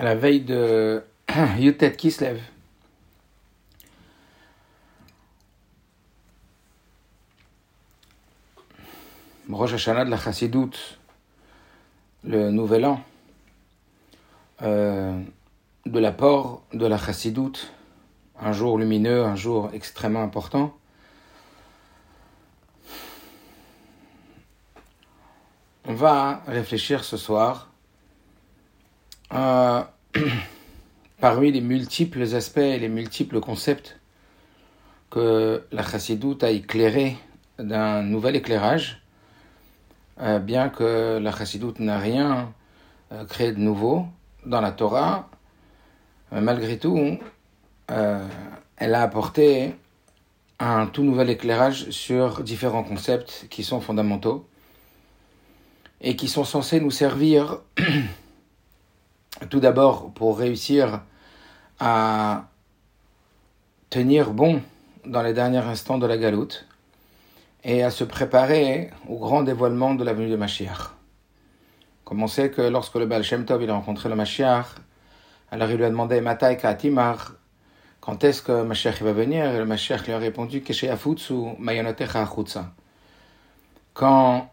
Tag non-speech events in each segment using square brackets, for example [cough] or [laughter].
à la veille de [clears throat] Yutet Kislev. Rosh Hashanah de la Chassidoute, le nouvel an, euh, de l'apport de la Chassidoute, un jour lumineux, un jour extrêmement important. On va réfléchir ce soir à, [clears throat] parmi les multiples aspects et les multiples concepts que la Chassidoute a éclairé d'un nouvel éclairage, euh, bien que la Chassidoute n'a rien euh, créé de nouveau dans la Torah, euh, malgré tout, elle a apporté un tout nouvel éclairage sur différents concepts qui sont fondamentaux et qui sont censés nous servir [clears throat] tout d'abord pour réussir à tenir bon dans les derniers instants de la galoute et à se préparer au grand dévoilement de la venue de Mashiach. Comme on sait que lorsque le Baal Shem Tov il a rencontré le Mashiach, alors il lui a demandé Matai Katimar, quand est-ce que Mashiach va venir? Et le Mashiach lui a répondu Keshe Afutsu Mayonotecha Quand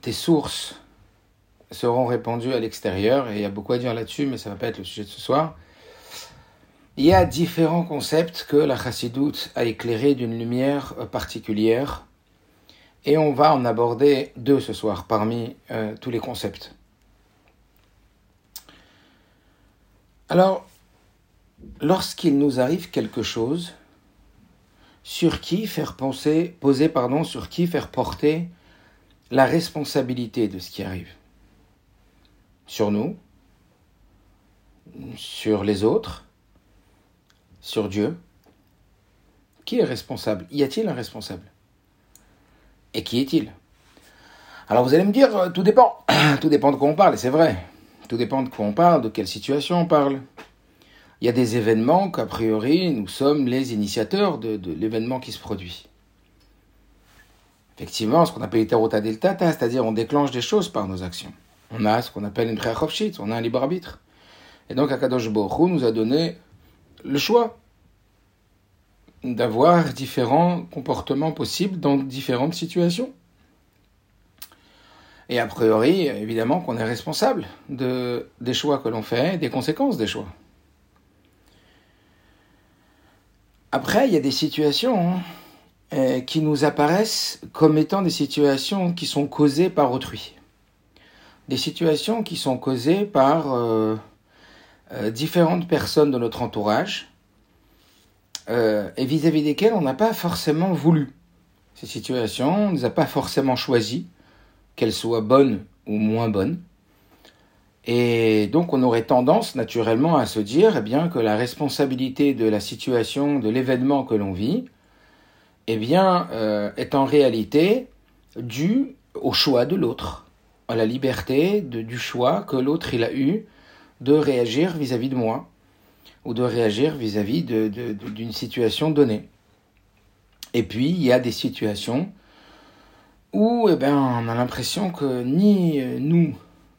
tes sources seront répandues à l'extérieur, et il y a beaucoup à dire là-dessus, mais ça ne va pas être le sujet de ce soir. Il y a différents concepts que la chassidoute a éclairés d'une lumière particulière, et on va en aborder deux ce soir parmi euh, tous les concepts. Alors, lorsqu'il nous arrive quelque chose, sur qui faire penser, poser, pardon, sur qui faire porter la responsabilité de ce qui arrive? Sur nous Sur les autres Sur Dieu Qui est responsable? Y a-t-il un responsable? Et qui est-il? Alors vous allez me dire, euh, tout dépend. [clears throat] Tout dépend de quoi on parle, et c'est vrai. Tout dépend de quoi on parle, de quelle situation on parle. Il y a des événements qu'a priori, nous sommes les initiateurs de, l'événement qui se produit effectivement ce qu'on appelle Iterota Deltata, c'est-à-dire on déclenche des choses par nos actions. On a ce qu'on appelle une Preachofshit, on a un libre arbitre. Et donc Akadosh Borou nous a donné le choix d'avoir différents comportements possibles dans différentes situations. Et a priori, évidemment qu'on est responsable de, des choix que l'on fait, des conséquences des choix. Après, il y a des situations hein, euh, qui nous apparaissent comme étant des situations qui sont causées par autrui. Des situations qui sont causées par euh, euh, différentes personnes de notre entourage et vis-à-vis desquelles on n'a pas forcément voulu. Ces situations, on ne les a pas forcément choisies, qu'elles soient bonnes ou moins bonnes. Et donc on aurait tendance naturellement à se dire eh bien, que la responsabilité de la situation, de l'événement que l'on vit, eh bien, euh, est en réalité dû au choix de l'autre, à la liberté du choix que l'autre il a eu de réagir vis-à-vis de moi ou de réagir vis-à-vis d'une situation donnée. Et puis, il y a des situations où eh ben, on a l'impression que ni nous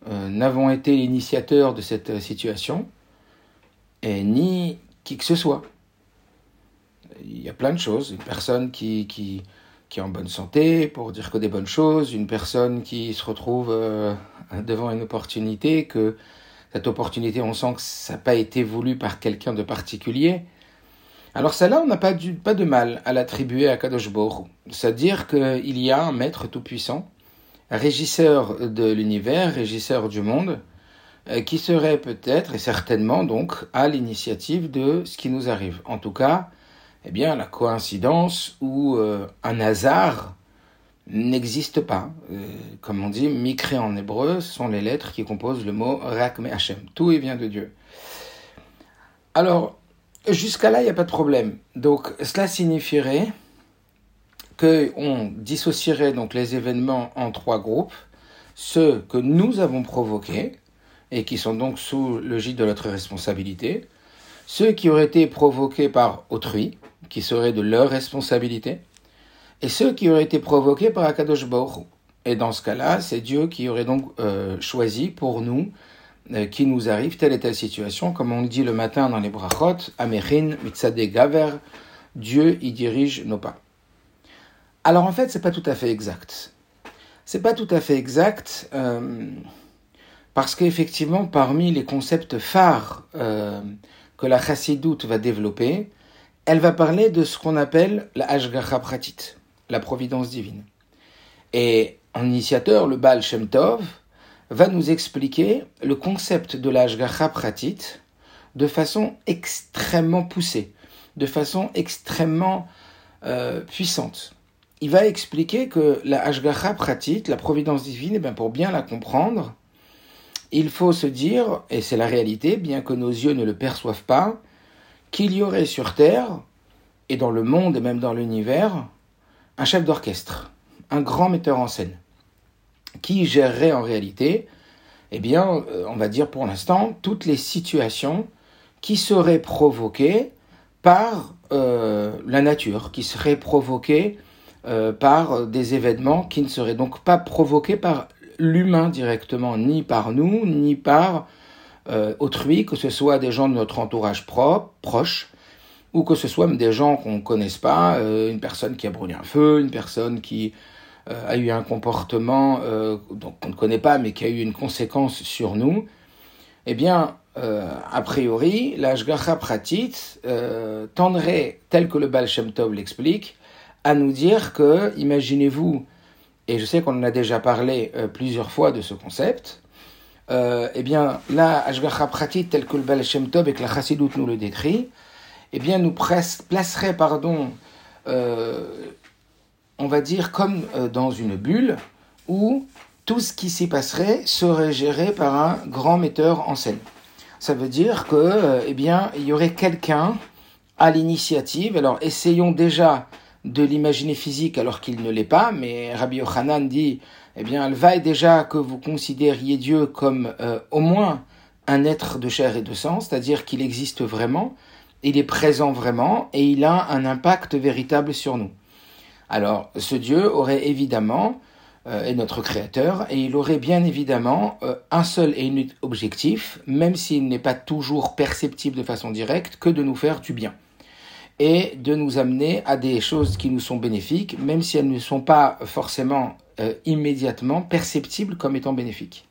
euh, n'avons été initiateurs de cette situation, et ni qui que ce soit il y a plein de choses. Une personne qui, qui est en bonne santé pour dire que des bonnes choses, une personne qui se retrouve euh, devant une opportunité, que cette opportunité, on sent que ça n'a pas été voulu par quelqu'un de particulier. Alors celle-là, on n'a pas, de mal à l'attribuer à Kadosh C'est-à-dire qu'il y a un maître tout-puissant, régisseur de l'univers, régisseur du monde, euh, qui serait peut-être et certainement donc à l'initiative de ce qui nous arrive. En tout cas, eh bien, la coïncidence ou euh, un hasard n'existe pas. Euh, comme on dit, Mikré en hébreu, ce sont les lettres qui composent le mot Rakme Hashem. Tout vient de Dieu. Alors, jusqu'à là, il n'y a pas de problème. Donc, cela signifierait qu'on dissocierait donc les événements en trois groupes. Ceux que nous avons provoqués et qui sont donc sous le gîte de notre responsabilité. Ceux qui auraient été provoqués par autrui, qui seraient de leur responsabilité, et ceux qui auraient été provoqués par Akadosh Baruch Et dans ce cas-là, c'est Dieu qui aurait donc euh, choisi pour nous euh, qui nous arrive telle et telle situation, comme on le dit le matin dans les brachot, Amerin, Mitzade Gaver, Dieu y dirige nos pas. Alors en fait, c'est pas tout à fait exact. C'est pas tout à fait exact euh, parce qu'effectivement, parmi les concepts phares que la chassidoute va développer, elle va parler de ce qu'on appelle la Ashgacha Pratit, la providence divine. Et en initiateur, le Baal Shem Tov va nous expliquer le concept de la Ashgacha Pratit de façon extrêmement poussée, de façon extrêmement euh, puissante. Il va expliquer que la Ashgacha Pratit, la providence divine, eh bien pour bien la comprendre, il faut se dire, et c'est la réalité, bien que nos yeux ne le perçoivent pas, qu'il y aurait sur Terre, et dans le monde et même dans l'univers, un chef d'orchestre, un grand metteur en scène, qui gérerait en réalité, eh bien, euh, on va dire pour l'instant, toutes les situations qui seraient provoquées par euh, la nature, qui seraient provoquées euh, par des événements qui ne seraient donc pas provoqués par l'humain directement, ni par nous, ni par euh, autrui, que ce soit des gens de notre entourage propre, proche, ou que ce soit des gens qu'on ne connaisse pas, euh, une personne qui a brûlé un feu, une personne qui euh, a eu un comportement qu'on ne connaît pas, mais qui a eu une conséquence sur nous, eh bien, a priori, la Shgacha Pratit tendrait, tel que le Baal Shem Tov l'explique, à nous dire que, imaginez-vous, et je sais qu'on en a déjà parlé plusieurs fois de ce concept, euh, eh bien, la Ashgacha Pratit, tel que le Baal Shem et que la Chassidut nous le décrit, eh bien, nous placerait, pardon, euh, on va dire, comme euh, dans une bulle où tout ce qui s'y passerait serait géré par un grand metteur en scène. Ça veut dire que, eh bien, il y aurait quelqu'un à l'initiative. Alors, essayons déjà de l'imaginer physique alors qu'il ne l'est pas, mais Rabbi Yochanan dit eh bien, elle vaille déjà que vous considériez Dieu comme euh, au moins un être de chair et de sang, c'est-à-dire qu'il existe vraiment, il est présent vraiment et il a un impact véritable sur nous. Alors, ce Dieu aurait évidemment, euh, est notre créateur, et il aurait bien évidemment euh, un seul et unique objectif, même s'il n'est pas toujours perceptible de façon directe, que de nous faire du bien et de nous amener à des choses qui nous sont bénéfiques, même si elles ne sont pas forcément euh, immédiatement perceptibles comme étant bénéfiques.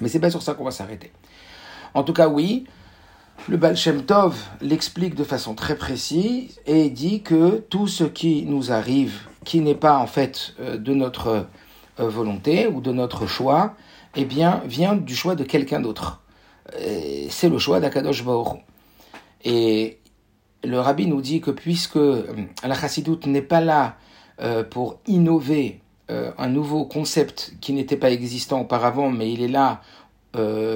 Mais c'est pas sur ça qu'on va s'arrêter. En tout cas, oui, le Baal Shem Tov l'explique de façon très précise et dit que tout ce qui nous arrive, qui n'est pas en fait euh, de notre euh, volonté ou de notre choix, eh bien, vient du choix de quelqu'un d'autre. C'est le choix d'Akadosh Baruch Et le rabbi nous dit que puisque la chassidoute n'est pas là pour innover euh, un nouveau concept qui n'était pas existant auparavant, mais il est là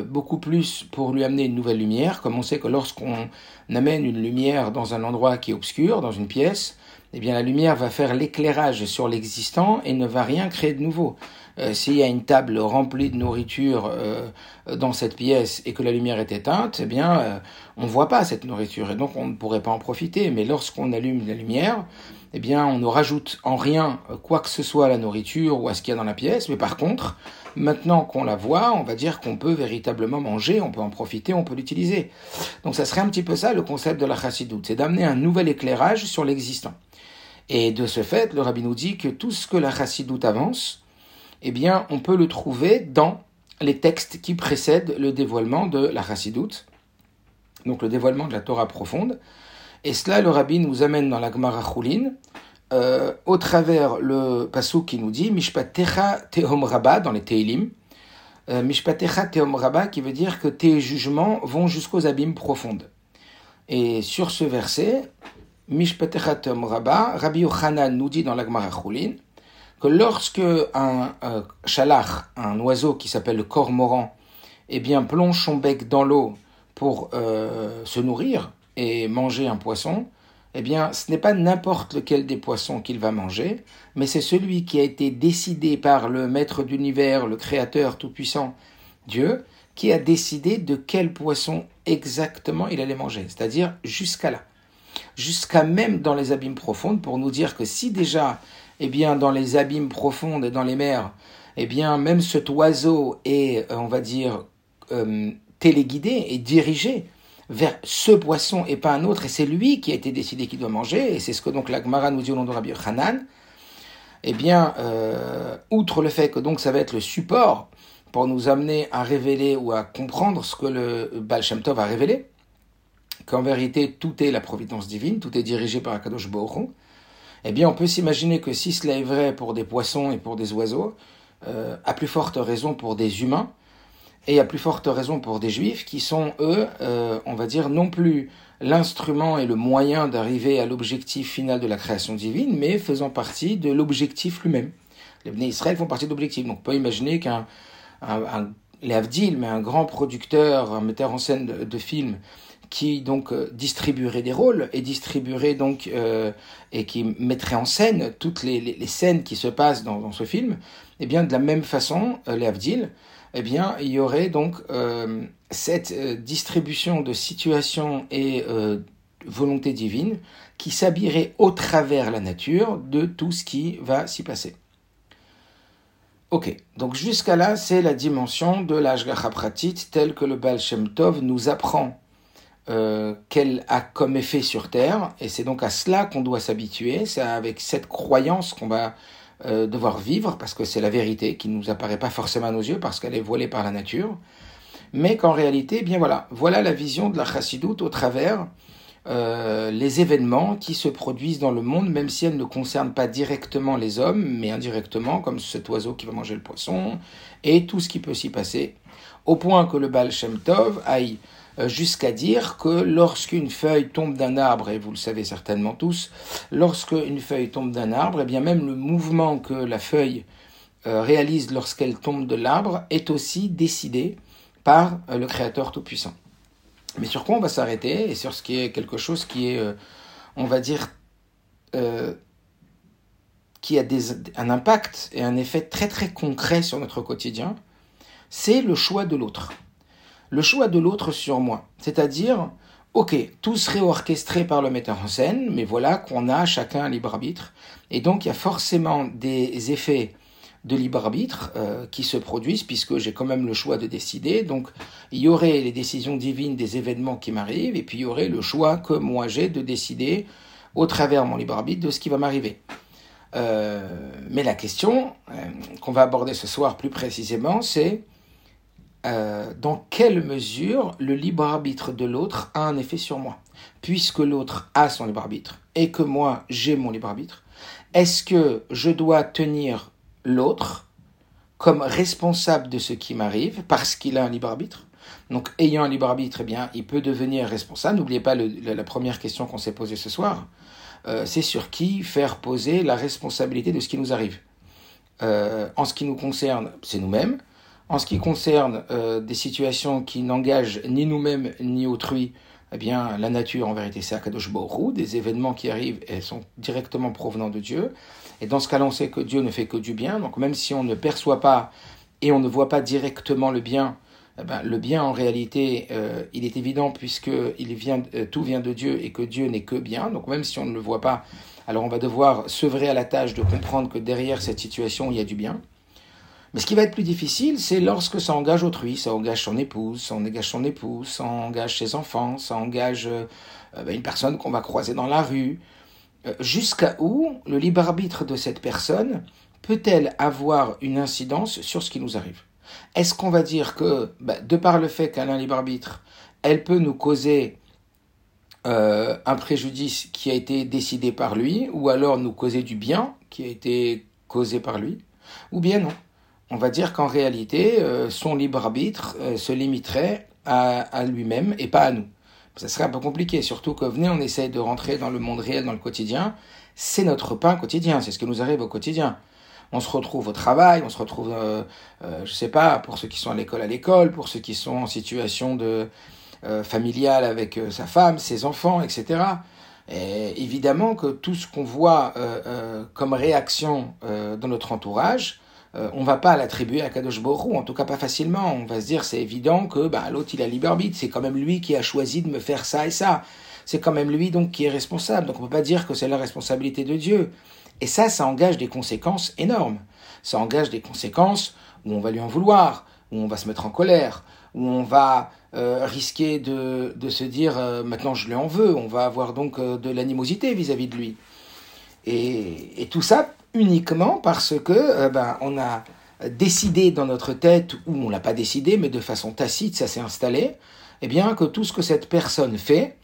beaucoup plus pour lui amener une nouvelle lumière, comme on sait que lorsqu'on amène une lumière dans un endroit qui est obscur, dans une pièce, eh bien la lumière va faire l'éclairage sur l'existant et ne va rien créer de nouveau. Euh, s'il y a une table remplie de nourriture euh, dans cette pièce et que la lumière est éteinte, eh bien, euh, on ne voit pas cette nourriture et donc on ne pourrait pas en profiter. Mais lorsqu'on allume la lumière, eh bien, on ne rajoute en rien quoi que ce soit à la nourriture ou à ce qu'il y a dans la pièce. Mais par contre, maintenant qu'on la voit, on va dire qu'on peut véritablement manger, on peut en profiter, on peut l'utiliser. Donc ça serait un petit peu ça le concept de la chassidoute, c'est d'amener un nouvel éclairage sur l'existant. Et de ce fait, le rabbi nous dit que tout ce que la chassidoute avance, eh bien, on peut le trouver dans les textes qui précèdent le dévoilement de la chassidoute, donc le dévoilement de la Torah profonde. Et cela, le rabbi nous amène dans la Gemara Choulin, euh, au travers le passou qui nous dit Mishpatecha Tehom Rabba dans les Teilim. Euh, Mishpatecha Tehom Rabba qui veut dire que tes jugements vont jusqu'aux abîmes profondes. Et sur ce verset, Mishpatecha Tehom Rabba, Rabbi Yochanan nous dit dans la Gemara Choulin que lorsque un chalach, un oiseau qui s'appelle le cormoran, eh bien plonge son bec dans l'eau pour euh, se nourrir et manger un poisson, eh bien ce n'est pas n'importe lequel des poissons qu'il va manger, mais c'est celui qui a été décidé par le maître d'univers, le créateur tout-puissant, Dieu, qui a décidé de quel poisson exactement il allait manger, c'est-à-dire jusqu'à là, jusqu'à même dans les abîmes profondes, pour nous dire que si déjà eh bien, dans les abîmes profondes et dans les mers, eh bien, même cet oiseau est, euh, on va dire, téléguidé et dirigé vers ce poisson et pas un autre, et c'est lui qui a été décidé qu'il doit manger, et c'est ce que donc la Gemara nous dit au nom de Rabbi Hanan, eh bien, euh, outre le fait que donc ça va être le support pour nous amener à révéler ou à comprendre ce que le Baal Shem Tov a révélé, qu'en vérité tout est la providence divine, tout est dirigé par Akadosh Baruch eh bien on peut s'imaginer que si cela est vrai pour des poissons et pour des oiseaux, euh, à plus forte raison pour des humains, et à plus forte raison pour des juifs qui sont, eux, euh, on va dire, non plus l'instrument et le moyen d'arriver à l'objectif final de la création divine, mais faisant partie de l'objectif lui-même. Les Bnei Israël font partie de l'objectif. Donc on peut imaginer qu'un un, les Avdil, mais un grand producteur, un metteur en scène de, films, qui donc euh, distribuerait des rôles et distribuerait donc euh, et qui mettrait en scène toutes les, les, les scènes qui se passent dans, dans, ce film, eh bien de la même façon, euh, les eh bien, il y aurait donc euh, cette euh, distribution de situations et euh, volonté divine qui s'habillerait au travers la nature de tout ce qui va s'y passer. Ok, donc jusqu'à là, c'est la dimension de l'Ashgacha Pratit telle que le Baal Shem Tov nous apprend qu'elle a comme effet sur Terre, et c'est donc à cela qu'on doit s'habituer, c'est avec cette croyance qu'on va euh, devoir vivre, parce que c'est la vérité qui ne nous apparaît pas forcément à nos yeux, parce qu'elle est voilée par la nature, mais qu'en réalité, eh bien voilà, voilà la vision de la chassidoute au travers euh, les événements qui se produisent dans le monde, même si elles ne concernent pas directement les hommes, mais indirectement, comme cet oiseau qui va manger le poisson, et tout ce qui peut s'y passer, au point que le Baal Shem Tov aille jusqu'à dire que lorsqu'une feuille tombe d'un arbre, et vous le savez certainement tous, lorsqu'une feuille tombe d'un arbre, et eh bien même le mouvement que la feuille euh, réalise lorsqu'elle tombe de l'arbre est aussi décidé par euh, le Créateur Tout-Puissant. Mais sur quoi on va s'arrêter et sur ce qui est quelque chose qui est, on va dire, qui a un impact et un effet très très concret sur notre quotidien, c'est le choix de l'autre le choix de l'autre sur moi. C'est-à-dire, ok, tout serait orchestré par le metteur en scène, mais voilà qu'on a chacun un libre arbitre. Et donc, il y a forcément des effets de libre arbitre euh, qui se produisent puisque j'ai quand même le choix de décider. Donc il y aurait les décisions divines des événements qui m'arrivent et puis il y aurait le choix que moi j'ai de décider au travers mon libre arbitre de ce qui va m'arriver. Euh, mais la question euh, qu'on va aborder ce soir plus précisément, c'est euh, dans quelle mesure le libre arbitre de l'autre a un effet sur moi? Puisque l'autre a son libre arbitre et que moi j'ai mon libre arbitre, est-ce que je dois tenir l'autre comme responsable de ce qui m'arrive parce qu'il a un libre arbitre? Donc, ayant un libre arbitre, eh bien, il peut devenir responsable. N'oubliez pas la, première question qu'on s'est posée ce soir. Euh, c'est sur qui faire poser la responsabilité de ce qui nous arrive. Euh, en ce qui nous concerne, c'est nous-mêmes. En ce qui concerne euh, des situations qui n'engagent ni nous-mêmes ni autrui, eh bien, la nature, en vérité, c'est Akadosh Borou. Des événements qui arrivent, elles sont directement provenant de Dieu. Et dans ce cas-là, on sait que Dieu ne fait que du bien. Donc, même si on ne perçoit pas et on ne voit pas directement le bien, eh ben, le bien, en réalité, euh, il est évident puisque il vient, euh, tout vient de Dieu et que Dieu n'est que bien. Donc, même si on ne le voit pas, alors on va devoir s'œuvrer à la tâche de comprendre que derrière cette situation, il y a du bien. Mais ce qui va être plus difficile, c'est lorsque ça engage autrui, ça engage son épouse, ça engage son épouse, ça engage ses enfants, ça engage euh, ben, une personne qu'on va croiser dans la rue. Euh, jusqu'à où le libre arbitre de cette personne peut-elle avoir une incidence sur ce qui nous arrive? Est-ce qu'on va dire que, ben, de par le fait qu'elle a un libre arbitre, elle peut nous causer euh, un préjudice qui a été décidé par lui, ou alors nous causer du bien qui a été causé par lui, ou bien non? On va dire qu'en réalité, euh, son libre arbitre euh, se limiterait à, lui-même et pas à nous. Ça serait un peu compliqué, surtout que venez, on essaye de rentrer dans le monde réel, dans le quotidien. C'est notre pain quotidien, c'est ce qui nous arrive au quotidien. On se retrouve au travail, on se retrouve, euh, je sais pas, pour ceux qui sont à l'école, à l'école, pour ceux qui sont en situation de familiale avec sa femme, ses enfants, etc. Et évidemment que tout ce qu'on voit comme réaction dans notre entourage, euh, on va pas l'attribuer à Kadosh Borou, en tout cas pas facilement. On va se dire c'est évident que bah, l'autre il a libre arbitre, c'est quand même lui qui a choisi de me faire ça et ça. C'est quand même lui donc qui est responsable. Donc on peut pas dire que c'est la responsabilité de Dieu. Et ça, ça engage des conséquences énormes. Ça engage des conséquences où on va lui en vouloir, où on va se mettre en colère, où on va euh, risquer de, de, se dire euh, maintenant je lui en veux, on va avoir donc euh, de l'animosité vis-à-vis de lui. Et, et, tout ça uniquement parce que ben, on a décidé dans notre tête, ou on l'a pas décidé, mais de façon tacite, ça s'est installé, eh bien que tout ce que cette personne fait,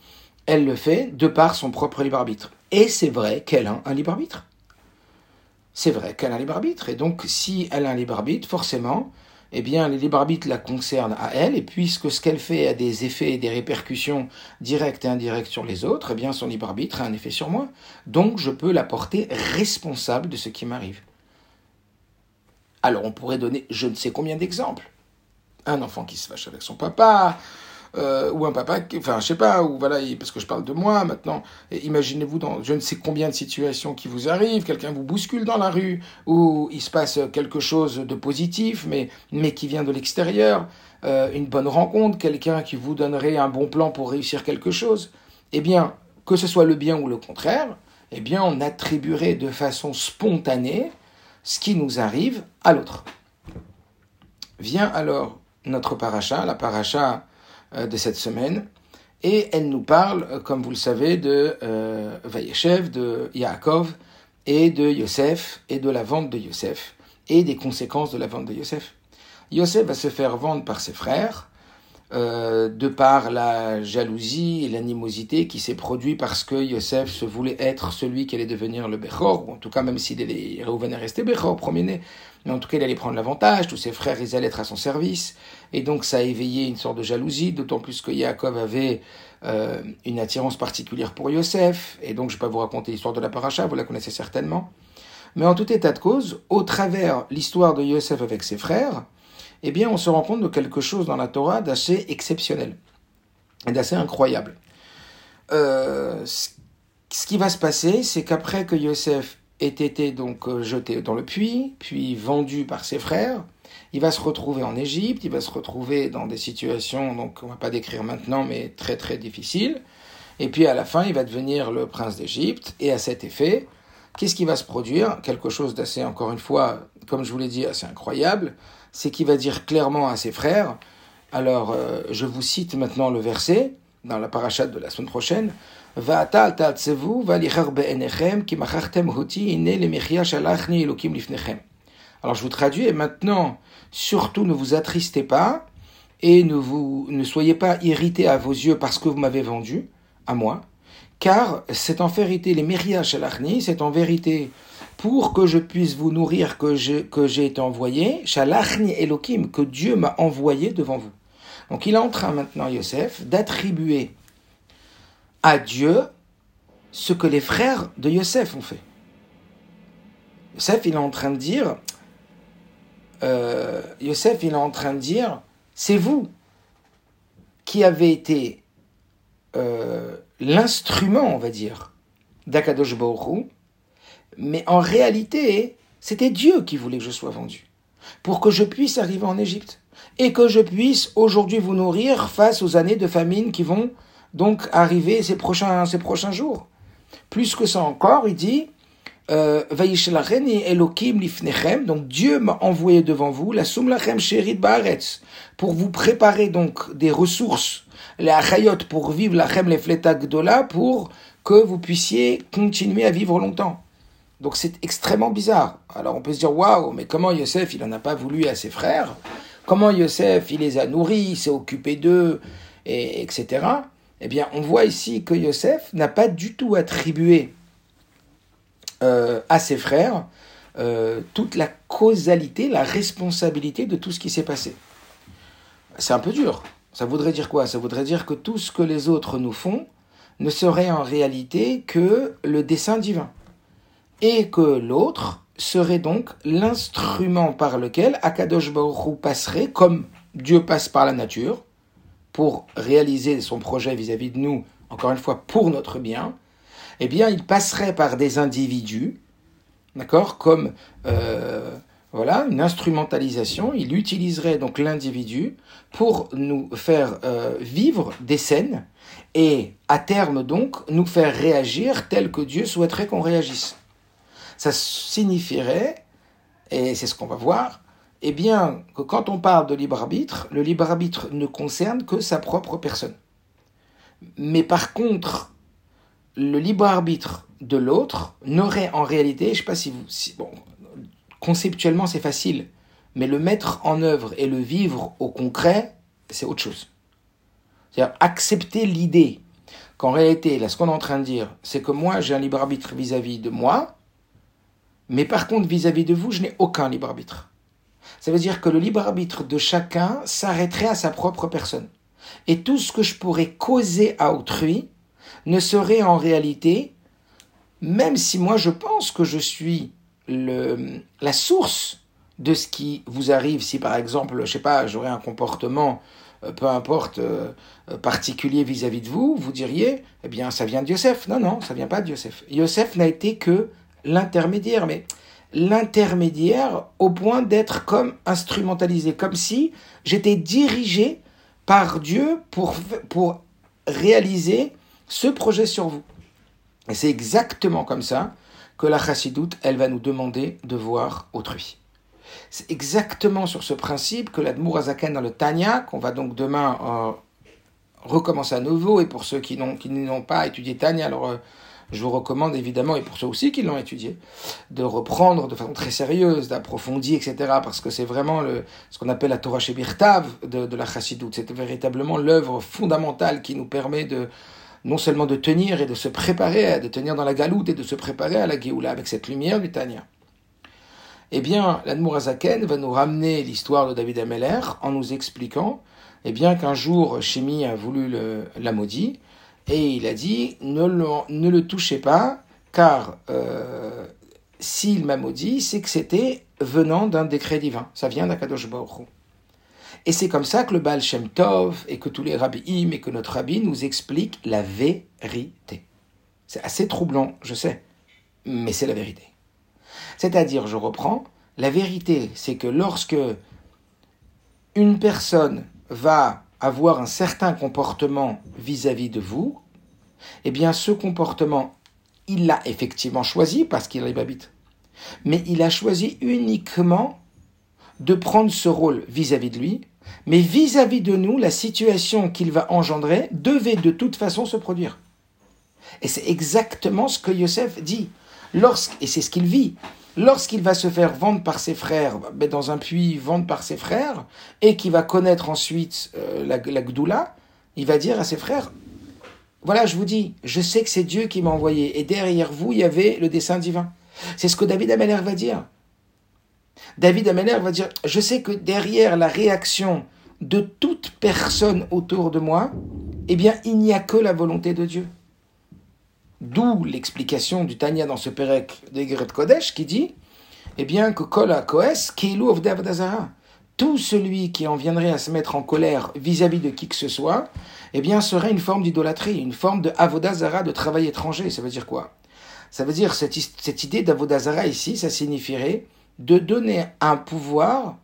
elle le fait de par son propre libre arbitre. Et c'est vrai qu'elle a un libre arbitre. C'est vrai qu'elle a un libre arbitre. Et donc, si elle a un libre arbitre, forcément, eh bien, les libre arbitre la concernent à elle, et puisque ce qu'elle fait a des effets et des répercussions directes et indirectes sur les autres, eh bien, son libre arbitre a un effet sur moi. Donc, je peux la porter responsable de ce qui m'arrive. Alors, on pourrait donner je ne sais combien d'exemples. Un enfant qui se fâche avec son papa, euh, ou un papa, enfin je sais pas, ou voilà, parce que je parle de moi maintenant. Imaginez-vous dans je ne sais combien de situations qui vous arrivent, quelqu'un vous bouscule dans la rue, ou il se passe quelque chose de positif, mais mais qui vient de l'extérieur, euh, une bonne rencontre, quelqu'un qui vous donnerait un bon plan pour réussir quelque chose. Eh bien, que ce soit le bien ou le contraire, eh bien, on attribuerait de façon spontanée ce qui nous arrive à l'autre. Vient alors notre paracha, la paracha de cette semaine. Et elle nous parle, euh, comme vous le savez, de euh, de Yaakov et de Yosef et de la vente de Yosef et des conséquences de la vente de Yosef. Yosef va se faire vendre par ses frères euh, de par la jalousie et l'animosité qui s'est produit parce que Yosef se voulait être celui qui allait devenir le Bechor, ou en tout cas même s'il allait Reuven rester Bechor, premier-né, mais en tout cas il allait prendre l'avantage, tous ses frères ils allaient être à son service, et donc ça a éveillé une sorte de jalousie, d'autant plus que Yaakov avait euh, une attirance particulière pour Yosef, et donc je ne vais pas vous raconter l'histoire de la paracha, vous la connaissez certainement, mais en tout état de cause, au travers l'histoire de Yosef avec ses frères, eh bien, on se rend compte de quelque chose dans la Torah d'assez exceptionnel et d'assez incroyable. Euh, ce qui va se passer, c'est qu'après que Yosef ait été donc euh, jeté dans le puits, puis vendu par ses frères, il va se retrouver en Égypte, il va se retrouver dans des situations, donc on va pas décrire maintenant, mais très très difficiles. Et puis à la fin, il va devenir le prince d'Égypte. Et à cet effet, qu'est-ce qui va se produire? Quelque chose d'assez, encore une fois, comme je vous l'ai dit, assez incroyable c'est qu'il va dire clairement à ses frères, alors euh, je vous cite maintenant le verset, dans la parachat de la semaine prochaine, alors je vous traduis, et maintenant, surtout ne vous attristez pas, et ne, vous, ne soyez pas irrités à vos yeux parce que vous m'avez vendu, à moi, car c'est en vérité les mériach c'est en vérité pour que je puisse vous nourrir, que j'ai que été envoyé, Shalachni Elohim, que Dieu m'a envoyé devant vous. Donc il est en train maintenant, Yosef, d'attribuer à Dieu ce que les frères de Yosef ont fait. Yosef, il est en train de dire, euh, il est en train de dire, c'est vous qui avez été euh, l'instrument, on va dire, d'Akadosh mais en réalité, c'était Dieu qui voulait que je sois vendu, pour que je puisse arriver en Égypte, et que je puisse aujourd'hui vous nourrir face aux années de famine qui vont donc arriver ces prochains, ces prochains jours. Plus que ça encore, il dit, euh, donc Dieu m'a envoyé devant vous, la Sumlachem Sherit Baaretz, pour vous préparer donc des ressources, les achayot, pour vivre la Chem Lefleta Gdola, pour que vous puissiez continuer à vivre longtemps. Donc c'est extrêmement bizarre. Alors on peut se dire, waouh, mais comment Yosef, il n'en a pas voulu à ses frères? Comment Yosef, il les a nourris, il s'est occupé d'eux, et, etc. Eh bien, on voit ici que Yosef n'a pas du tout attribué euh, à ses frères euh, toute la causalité, la responsabilité de tout ce qui s'est passé. C'est un peu dur. Ça voudrait dire quoi? Ça voudrait dire que tout ce que les autres nous font ne serait en réalité que le dessein divin et que l'autre serait donc l'instrument par lequel Akadosh Baruch passerait, comme Dieu passe par la nature, pour réaliser son projet vis-à-vis de nous, encore une fois pour notre bien, eh bien il passerait par des individus, d'accord, comme euh, voilà une instrumentalisation. Il utiliserait donc l'individu pour nous faire euh, vivre des scènes et à terme donc nous faire réagir tel que Dieu souhaiterait qu'on réagisse ça signifierait, et c'est ce qu'on va voir, eh bien, que quand on parle de libre arbitre, le libre arbitre ne concerne que sa propre personne. Mais par contre, le libre arbitre de l'autre n'aurait en réalité, je ne sais pas si vous, bon, conceptuellement c'est facile, mais le mettre en œuvre et le vivre au concret, c'est autre chose. C'est-à-dire accepter l'idée qu'en réalité, là, ce qu'on est en train de dire, c'est que moi, j'ai un libre arbitre vis-à-vis de moi, mais par contre, vis-à-vis de vous, je n'ai aucun libre arbitre. Ça veut dire que le libre arbitre de chacun s'arrêterait à sa propre personne. Et tout ce que je pourrais causer à autrui ne serait en réalité, même si moi je pense que je suis la source de ce qui vous arrive, si par exemple, je sais pas, j'aurais un comportement euh, peu importe, euh, euh, particulier vis-à-vis de vous, vous diriez, eh bien, ça vient de Yosef. Non, non, ça vient pas de Yosef. Yosef n'a été que l'intermédiaire, mais l'intermédiaire au point d'être comme instrumentalisé, comme si j'étais dirigé par Dieu pour, pour réaliser ce projet sur vous. Et c'est exactement comme ça que la chassidoute, elle va nous demander de voir autrui. C'est exactement sur ce principe que l'Admour Azaken dans le Tanya, qu'on va donc demain euh, recommencer à nouveau, et pour ceux qui n'ont, pas étudié Tanya, alors euh, je vous recommande évidemment, et pour ceux aussi qui l'ont étudié, de reprendre de façon très sérieuse, d'approfondir, etc., parce que c'est vraiment ce qu'on appelle la Torah Shebirtav de, de la Chassidoute. C'est véritablement l'œuvre fondamentale qui nous permet de, non seulement de tenir et de se préparer, de tenir dans la galoute et de se préparer à la Géoula avec cette lumière du Tanya eh bien, l'Admourazaken va nous ramener l'histoire de David Ameller en nous expliquant eh bien, qu'un jour, Shemi a voulu la maudit, et il a dit ne le, ne le touchez pas, car euh, s'il m'a maudit, c'est que c'était venant d'un décret divin. Ça vient d'Akadosh Baruch Et c'est comme ça que le Baal Shem Tov et que tous les rabbis et que notre rabbi nous expliquent la vérité. C'est assez troublant, je sais, mais c'est la vérité. C'est-à-dire, je reprends, la vérité, c'est que lorsque une personne va avoir un certain comportement vis-à-vis de vous, eh bien ce comportement, il l'a effectivement choisi parce qu'il est babite. Mais il a choisi uniquement de prendre ce rôle vis-à-vis de lui, mais vis-à-vis de nous, la situation qu'il va engendrer devait de toute façon se produire. Et c'est exactement ce que Yosef dit. Lorsque, et c'est ce qu'il vit. Lorsqu'il va se faire vendre par ses frères, dans un puits, vendre par ses frères, et qu'il va connaître ensuite euh, la, la Gdoula, il va dire à ses frères, voilà, je vous dis, je sais que c'est Dieu qui m'a envoyé, et derrière vous, il y avait le dessein divin. C'est ce que David Ameller va dire. David Ameller va dire, je sais que derrière la réaction de toute personne autour de moi, eh bien, il n'y a que la volonté de Dieu. D'où l'explication du Tanya dans ce Pérec de Geret Kodesh qui dit eh bien, que Kol Koes, tout celui qui en viendrait à se mettre en colère vis-à-vis de qui que ce soit, eh bien, serait une forme d'idolâtrie, une forme de Avodazara, de travail étranger. Ça veut dire quoi? Ça veut dire, cette idée d'Avodazara ici, ça signifierait de donner un pouvoir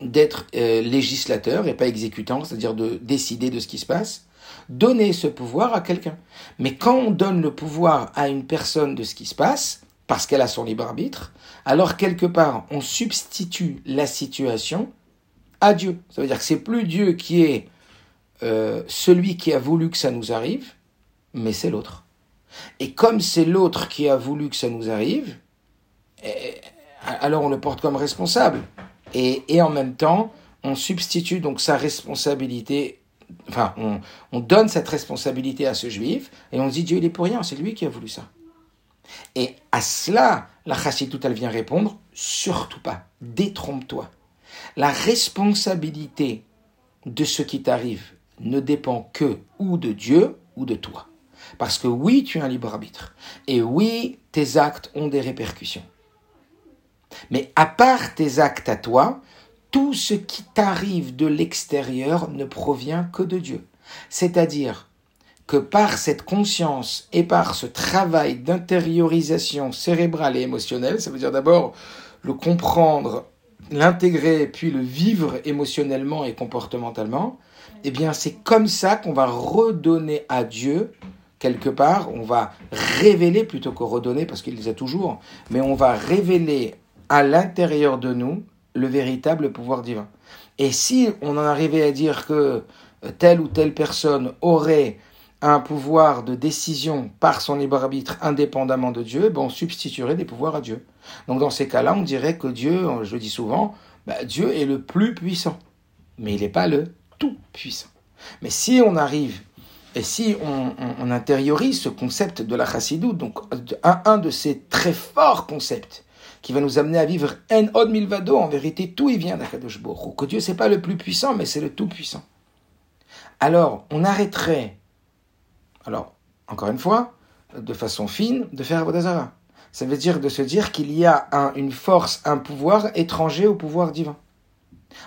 d'être euh, législateur et pas exécutant, c'est-à-dire de décider de ce qui se passe, donner ce pouvoir à quelqu'un. Mais quand on donne le pouvoir à une personne de ce qui se passe, parce qu'elle a son libre arbitre, alors quelque part on substitue la situation à Dieu. Ça veut dire que c'est plus Dieu qui est euh, celui qui a voulu que ça nous arrive, mais c'est l'autre. Et comme c'est l'autre qui a voulu que ça nous arrive, alors on le porte comme responsable. Et, et en même temps, on substitue donc sa responsabilité enfin, on, donne cette responsabilité à ce juif et on dit Dieu il est pour rien, c'est lui qui a voulu ça. Et à cela, la tout elle vient répondre surtout pas, détrompe-toi. La responsabilité de ce qui t'arrive ne dépend que ou de Dieu ou de toi. Parce que oui, tu as un libre arbitre. Et oui, tes actes ont des répercussions. Mais à part tes actes à toi, tout ce qui t'arrive de l'extérieur ne provient que de Dieu. C'est-à-dire que par cette conscience et par ce travail d'intériorisation cérébrale et émotionnelle, ça veut dire d'abord le comprendre, l'intégrer, puis le vivre émotionnellement et comportementalement, eh bien c'est comme ça qu'on va redonner à Dieu quelque part, on va révéler plutôt que redonner, parce qu'il les a toujours, mais on va révéler à l'intérieur de nous le véritable pouvoir divin. Et si on en arrivait à dire que telle ou telle personne aurait un pouvoir de décision par son libre arbitre indépendamment de Dieu, ben on substituerait des pouvoirs à Dieu. Donc dans ces cas-là, on dirait que Dieu, je le dis souvent, ben Dieu est le plus puissant, mais il n'est pas le tout puissant. Mais si on arrive et si on, intériorise ce concept de la chassidou, donc un, un, de ces très forts concepts qui va nous amener à vivre en od milvado, en vérité tout y vient d'Akadosh Baruch que Dieu c'est pas le plus puissant, mais c'est le tout puissant. Alors on arrêterait alors, encore une fois, de façon fine, de faire Avodazara. Ça veut dire de se dire qu'il y a une force, un pouvoir étranger au pouvoir divin.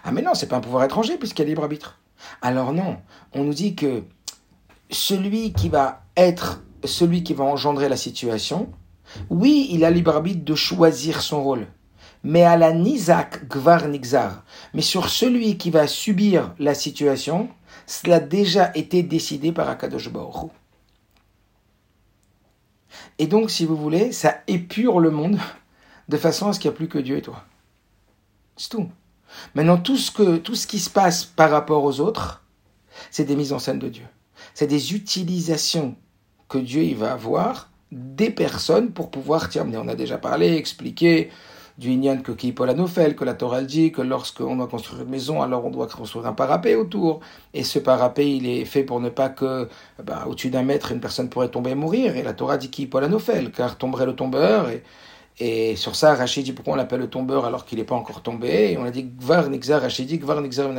Ah mais non, c'est pas un pouvoir étranger puisqu'il y a libre arbitre. Alors non, on nous dit que celui qui va être celui qui va engendrer la situation, oui, il a libre arbitre de choisir son rôle. Mais à la nizak gvar nixar. Mais sur celui qui va subir la situation, cela a déjà été décidé par Akadosh Baruch et donc, si vous voulez, ça épure le monde de façon à ce qu'il n'y a plus que Dieu et toi. C'est tout. Maintenant, tout ce, que, tout ce qui se passe par rapport aux autres, c'est des mises en scène de Dieu. C'est des utilisations que Dieu il va avoir des personnes pour pouvoir amener. On a déjà parlé, expliqué, du Inyan que Kipolanofel, que la Torah dit que lorsqu'on doit construire une maison, alors on doit construire un parapet autour. Et ce parapet, il est fait pour ne pas que, bah, au-dessus d'un mètre, une personne pourrait tomber et mourir. Et la Torah dit Kipolanofel, car tomberait le tombeur. Et, et sur ça, Rachid dit pourquoi on l'appelle le tombeur alors qu'il n'est pas encore tombé. Et on a dit Gvar Nixar, Rachid dit Gvar Nixar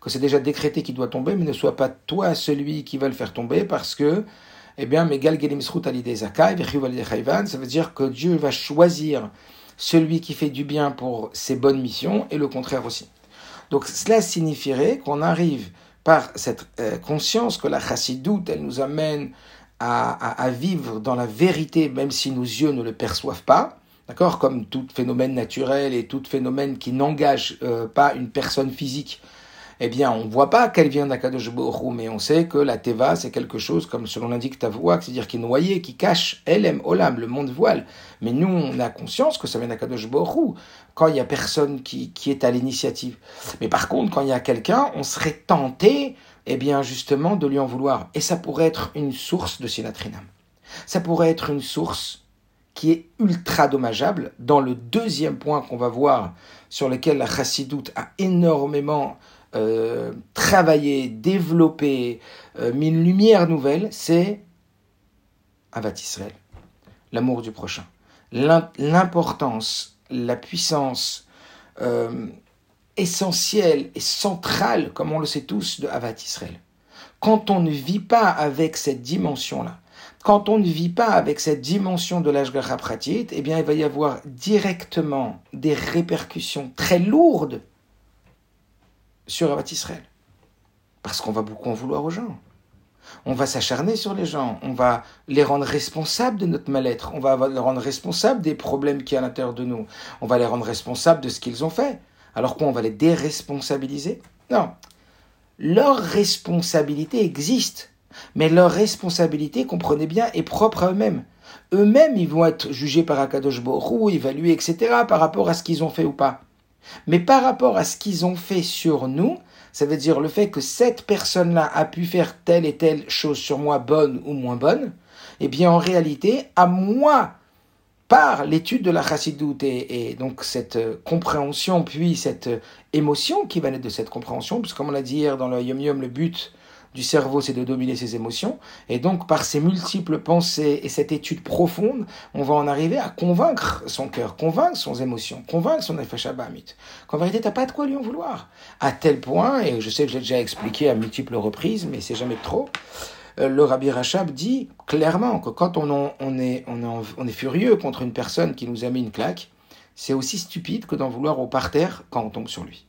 que c'est déjà décrété qu'il doit tomber, mais ne sois pas toi celui qui va le faire tomber parce que eh bien, Megal Gelim Zakai, ça veut dire que Dieu va choisir celui qui fait du bien pour ses bonnes missions et le contraire aussi. Donc cela signifierait qu'on arrive par cette euh, conscience que la chassidoute, elle nous amène à, vivre dans la vérité, même si nos yeux ne le perçoivent pas, d'accord? Comme tout phénomène naturel et tout phénomène qui n'engage euh, pas une personne physique eh bien, on ne voit pas qu'elle vient d'Akadosh Borou, mais on sait que la Teva, c'est quelque chose, comme selon l'indique voix, c'est-à-dire qui est noyé, qui cache Elem, Olam, le monde voile. Mais nous, on a conscience que ça vient d'Akadosh Borou, quand il y a personne qui, qui est à l'initiative. Mais par contre, quand il y a quelqu'un, on serait tenté, eh bien, justement, de lui en vouloir. Et ça pourrait être une source de sinatrinam. Ça pourrait être une source qui est ultra dommageable dans le deuxième point qu'on va voir, sur lequel la chassidoute a énormément euh, travailler, développer, euh, une lumière nouvelle, c'est Avat Israël, l'amour du prochain. L'importance, la puissance euh, essentielle et centrale, comme on le sait tous, de Avat Israël. Quand on ne vit pas avec cette dimension-là, quand on ne vit pas avec cette dimension de l'Ashgacha Pratit, eh bien, il va y avoir directement des répercussions très lourdes sur Abat Israël. Parce qu'on va beaucoup en vouloir aux gens. On va s'acharner sur les gens, on va les rendre responsables de notre mal-être, on va les rendre responsables des problèmes qui y a à l'intérieur de nous, on va les rendre responsables de ce qu'ils ont fait. Alors quoi, on va les déresponsabiliser? Non. Leur responsabilité existe, mais leur responsabilité, comprenez bien, est propre à eux-mêmes. Eux-mêmes, ils vont être jugés par Akadosh Borou, évalués, etc., par rapport à ce qu'ils ont fait ou pas. Mais par rapport à ce qu'ils ont fait sur nous, ça veut dire le fait que cette personne-là a pu faire telle et telle chose sur moi, bonne ou moins bonne, eh bien en réalité, à moi, par l'étude de la chassidoute et, et, donc cette euh, compréhension, puis cette euh, émotion qui va naître de cette compréhension, puisque comme on l'a dit hier dans le Yom Yom, le but du cerveau, c'est de dominer ses émotions. Et donc, par ces multiples pensées et cette étude profonde, on va en arriver à convaincre son cœur, convaincre son émotion, convaincre son Abamit. Qu'en vérité, t'as pas de quoi lui en vouloir. À tel point, et je sais que je l'ai déjà expliqué à multiples reprises, mais c'est jamais trop, euh, le Rabbi Rachab dit clairement que quand on, est, on est furieux contre une personne qui nous a mis une claque, c'est aussi stupide que d'en vouloir au parterre quand on tombe sur lui.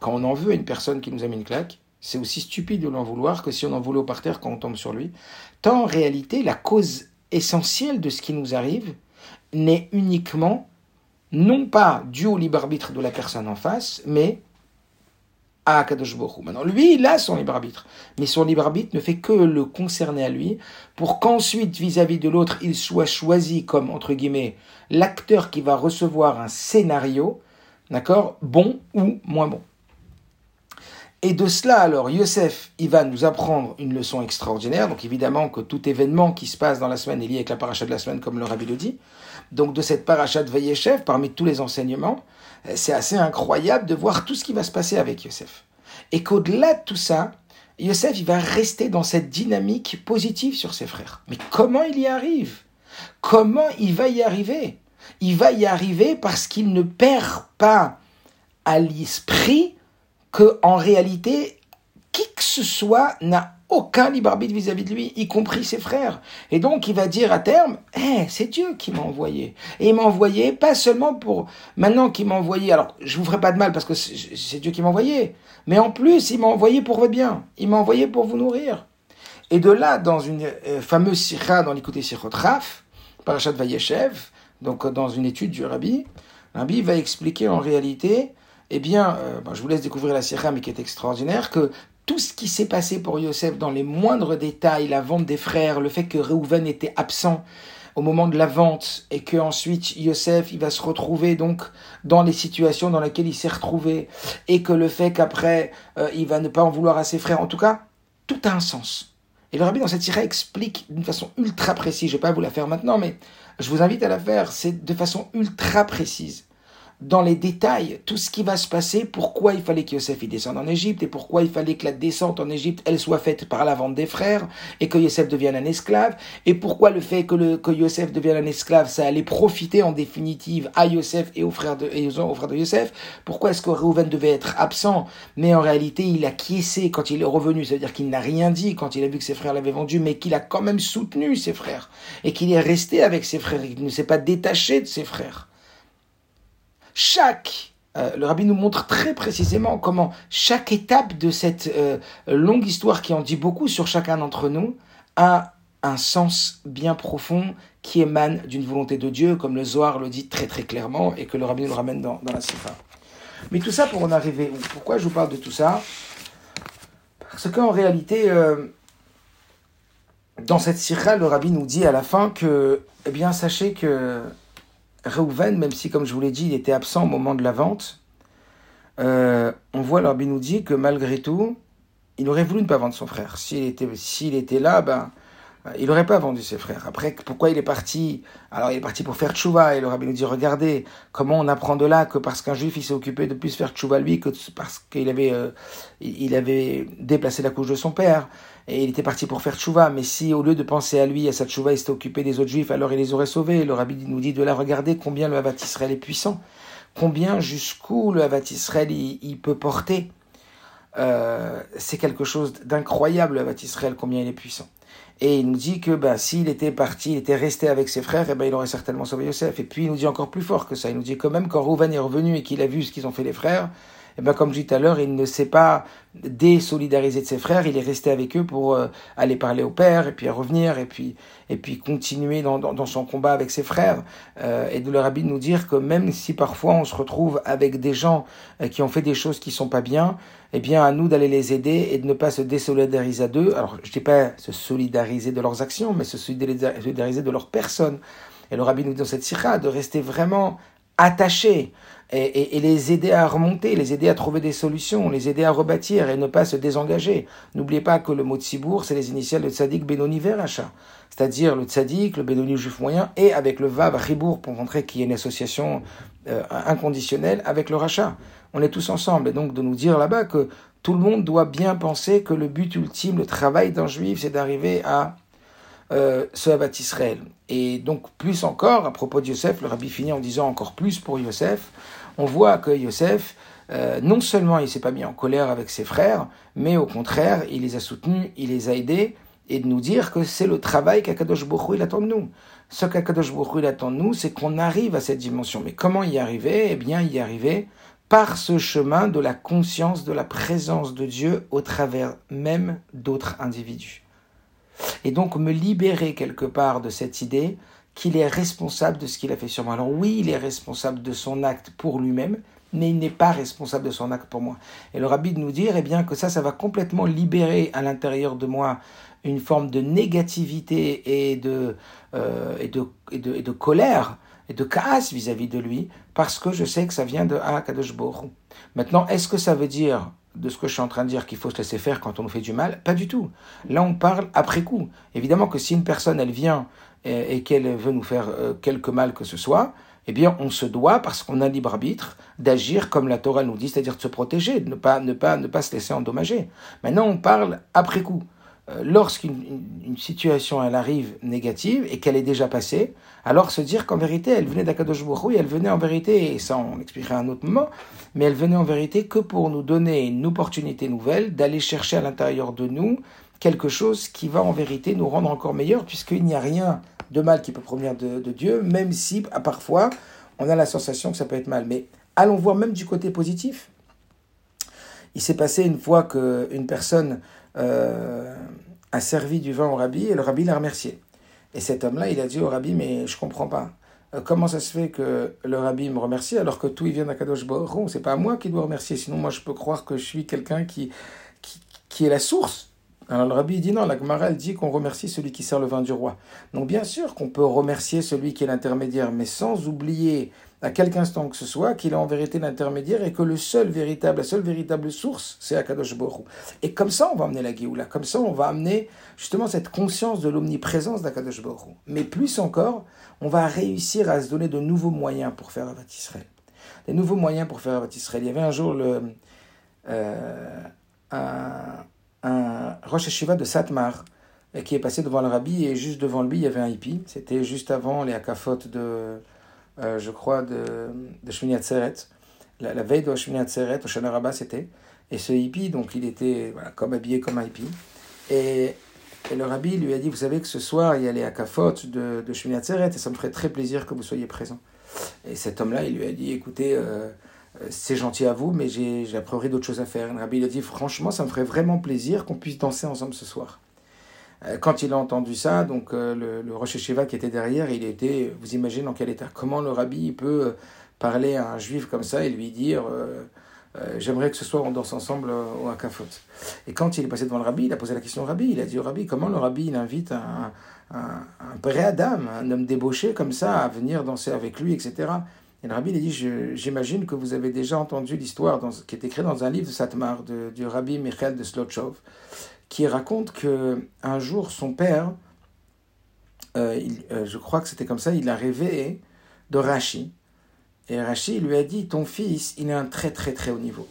Quand on en veut à une personne qui nous a mis une claque, c'est aussi stupide de l'en vouloir que si on en voulait au parterre quand on tombe sur lui. Tant en réalité, la cause essentielle de ce qui nous arrive n'est uniquement, non pas dû au libre arbitre de la personne en face, mais à Akadosh Hu. Maintenant, lui, il a son libre arbitre, mais son libre arbitre ne fait que le concerner à lui, pour qu'ensuite, vis-à-vis de l'autre, il soit choisi comme, entre guillemets, l'acteur qui va recevoir un scénario, d'accord, bon ou moins bon. Et de cela, alors, Yosef, il va nous apprendre une leçon extraordinaire. Donc, évidemment, que tout événement qui se passe dans la semaine est lié avec la paracha de la semaine, comme le rabbi le dit. Donc, de cette paracha de Vayeshev, parmi tous les enseignements, euh, c'est assez incroyable de voir tout ce qui va se passer avec Yosef. Et qu'au-delà de tout ça, Yosef, il va rester dans cette dynamique positive sur ses frères. Mais comment il y arrive? Comment il va y arriver? Il va y arriver parce qu'il ne perd pas à l'esprit que en réalité, qui que ce soit n'a aucun libre arbitre vis-à-vis de lui, y compris ses frères. Et donc, il va dire à terme, eh, c'est Dieu qui m'a envoyé. Et il m'a envoyé pas seulement pour, maintenant qu'il m'a envoyé, alors, je vous ferai pas de mal parce que c'est Dieu qui m'a envoyé, mais en plus, il m'a envoyé pour votre bien. Il m'a envoyé pour vous nourrir. Et de là, dans une euh, fameuse sira dans l'écouté Sirot Raf, Parashat Vayeshev, donc dans une étude du Rabbi, Rabbi va expliquer en réalité eh bien, euh, je vous laisse découvrir la sira, mais qui est extraordinaire, que tout ce qui s'est passé pour Yosef dans les moindres détails, la vente des frères, le fait que Reuven était absent au moment de la vente et que ensuite Yosef il va se retrouver donc dans les situations dans lesquelles il s'est retrouvé et que le fait qu'après euh, il va ne pas en vouloir à ses frères, en tout cas, tout a un sens. Et le rabbi dans cette sira explique d'une façon ultra précise, je ne vais pas vous la faire maintenant, mais je vous invite à la faire, c'est de façon ultra précise dans les détails tout ce qui va se passer, pourquoi il fallait que Yosef y descende en Égypte et pourquoi il fallait que la descente en Égypte, elle soit faite par la vente des frères et que Yosef devienne un esclave et pourquoi le fait que, le, que Yosef devienne un esclave, ça allait profiter en définitive à Yosef et aux frères de, et aux, frères de Yosef. Pourquoi est-ce que Reuven devait être absent, mais en réalité il a quiescé quand il est revenu, c'est-à-dire qu'il n'a rien dit quand il a vu que ses frères l'avaient vendu, mais qu'il a quand même soutenu ses frères et qu'il est resté avec ses frères, il ne s'est pas détaché de ses frères chaque euh, le rabbi nous montre très précisément comment chaque étape de cette euh, longue histoire qui en dit beaucoup sur chacun d'entre nous a un sens bien profond qui émane d'une volonté de Dieu, comme le Zohar le dit très très clairement et que le rabbi nous ramène dans, la Sifa. Mais tout ça pour en arriver Pourquoi je vous parle de tout ça? Parce qu'en réalité, euh, dans cette Sifa, le rabbi nous dit à la fin que, eh bien, sachez que Reuven, même si, comme je vous l'ai dit, il était absent au moment de la vente, euh, on voit l'Arbi nous dit que malgré tout, il aurait voulu ne pas vendre son frère. S'il était, s'il était là, ben, il n'aurait pas vendu ses frères. Après, pourquoi il est parti? Alors, il est parti pour faire tchouva. Et le rabbi nous dit, regardez, comment on apprend de là que parce qu'un juif, il s'est occupé de plus faire tchouva lui que parce qu'il avait, euh, il avait déplacé la couche de son père. Et il était parti pour faire tchouva. Mais si, au lieu de penser à lui, à sa tchouva, il s'était occupé des autres juifs, alors il les aurait sauvés. Le rabbi nous dit de là, regardez combien le Havat Israël est puissant. Combien, jusqu'où le Havat Israël, il, peut porter. Euh, c'est quelque chose d'incroyable, le Havat Israël, combien il est puissant. Et il nous dit que ben, s'il était parti, il était resté avec ses frères, et eh ben, il aurait certainement sauvé Yosef. Et puis il nous dit encore plus fort que ça. Il nous dit quand même quand Rouven est revenu et qu'il a vu ce qu'ils ont fait les frères, et eh ben, comme je dis tout à l'heure, il ne s'est pas désolidarisé de ses frères, il est resté avec eux pour euh, aller parler au père, et puis revenir, et puis, et puis continuer dans, dans, son combat avec ses frères. Euh, et de le rabbi nous dire que même si parfois on se retrouve avec des gens euh, qui ont fait des choses qui sont pas bien, eh bien à nous d'aller les aider et de ne pas se désolidariser d'eux. Alors je dis pas se solidariser de leurs actions, mais se solidariser de leur personne. Et le rabbi nous dit dans cette sira de rester vraiment attaché et, les aider à remonter, les aider à trouver des solutions, les aider à rebâtir et ne pas se désengager. N'oubliez pas que le mot Tzibour, c'est les initiales de Tzadik Benoni Veracha, c'est-à-dire le Tzadik, le Benoni juif moyen, et avec le Vav Ribour pour montrer qu'il y a une association euh, inconditionnelle avec le Racha. On est tous ensemble, et donc de nous dire là-bas que tout le monde doit bien penser que le but ultime, le travail d'un juif, c'est d'arriver à euh, ce Israël. Et donc, plus encore, à propos de Yosef, le rabbi finit en disant encore plus pour Yosef. On voit que Yosef, euh, non seulement il s'est pas mis en colère avec ses frères, mais au contraire, il les a soutenus, il les a aidés, et de nous dire que c'est le travail qu'Akadosh Baruch il attend de nous. Ce qu'Akadosh Baruch il attend de nous, c'est qu'on arrive à cette dimension. Mais comment y arriver? Eh bien, y arriver par ce chemin de la conscience de la présence de Dieu au travers même d'autres individus et donc me libérer quelque part de cette idée qu'il est responsable de ce qu'il a fait sur moi. Alors oui, il est responsable de son acte pour lui-même, mais il n'est pas responsable de son acte pour moi. Et le rabbi de nous dire, eh bien, que ça, ça va complètement libérer à l'intérieur de moi une forme de négativité et de, euh, et de, et de, et de colère et de casse vis-à-vis de lui, parce que je sais que ça vient de Akadosh Maintenant, est-ce que ça veut dire de ce que je suis en train de dire qu'il faut se laisser faire quand on nous fait du mal? Pas du tout. Là, on parle après coup. Évidemment que si une personne, elle vient et, qu'elle veut nous faire euh, quelque mal que ce soit, eh bien, on se doit, parce qu'on a libre arbitre, d'agir comme la Torah nous dit, c'est-à-dire de se protéger, de ne pas, ne, pas, ne pas se laisser endommager. Maintenant, on parle après coup. Euh, lorsqu'une situation elle arrive négative et qu'elle est déjà passée, alors se dire qu'en vérité elle venait d'Akadosh et elle venait en vérité, et ça on l'expliquera à un autre moment, mais elle venait en vérité que pour nous donner une opportunité nouvelle d'aller chercher à l'intérieur de nous quelque chose qui va en vérité nous rendre encore meilleurs, puisqu'il n'y a rien de mal qui peut provenir de, Dieu, même si parfois on a la sensation que ça peut être mal. Mais allons voir même du côté positif. Il s'est passé une fois qu'une personne euh, a servi du vin au rabbi et le rabbi l'a remercié. Et cet homme-là, il a dit au rabbi, mais je comprends pas. Euh, comment ça se fait que le rabbi me remercie alors que tout il vient d'Akadosh Baruch C'est pas à moi qui dois remercier, sinon moi je peux croire que je suis quelqu'un qui, qui, est la source. Alors le rabbi dit non, la Gemara dit qu'on remercie celui qui sert le vin du roi. Donc bien sûr qu'on peut remercier celui qui est l'intermédiaire, mais sans oublier à quelque instant que ce soit, qu'il est en vérité l'intermédiaire et que le seul véritable, la seule véritable source, c'est Akadosh Borou. Et comme ça, on va amener la Géoula. Comme ça, on va amener justement cette conscience de l'omniprésence d'Akadosh Borou. Mais plus encore, on va réussir à se donner de nouveaux moyens pour faire Avat Israël. Des nouveaux moyens pour faire Avat Israël. Il y avait un jour le, euh, un, un Rosh Hashiva de Satmar qui est passé devant le rabbi et juste devant lui, il y avait un hippie. C'était juste avant les akafot de euh, je crois, de, de Shmini. La, veille de Shmini Atzeret, au Shana Rabba, c'était. Et ce hippie, donc il était comme habillé comme un hippie. Et, et, le rabbi lui a dit, vous savez que ce soir, il y a les akafot de, de Shmini et ça me ferait très plaisir que vous soyez présent. Et cet homme-là, il lui a dit, écoutez, euh, euh, c'est gentil à vous, mais priori d'autres choses à faire. Le rabbi a dit, franchement, ça me ferait vraiment plaisir qu'on puisse danser ensemble ce soir. Euh, quand il a entendu ça, donc euh, le, le Rosh Hashiva qui était derrière, il était, vous imaginez dans quel état Comment le rabbi peut euh, parler à un juif comme ça et lui dire J'aimerais que ce soir on danse ensemble au Hakafot. Et quand il est passé devant le rabbi, il a posé la question au rabbi. Il a dit au rabbi Comment le rabbi invite un, un, un Adam, un homme débauché comme ça, à venir danser avec lui, etc. Et le rabbi il a dit J'imagine que vous avez déjà entendu l'histoire qui est écrite dans un livre de Satmar, du rabbi Michael de Slotchov qui raconte que un jour son père, euh, euh, je crois que c'était comme ça, il a rêvé de Rashi. Et Rashi lui a dit Ton fils, il est un très très très haut niveau.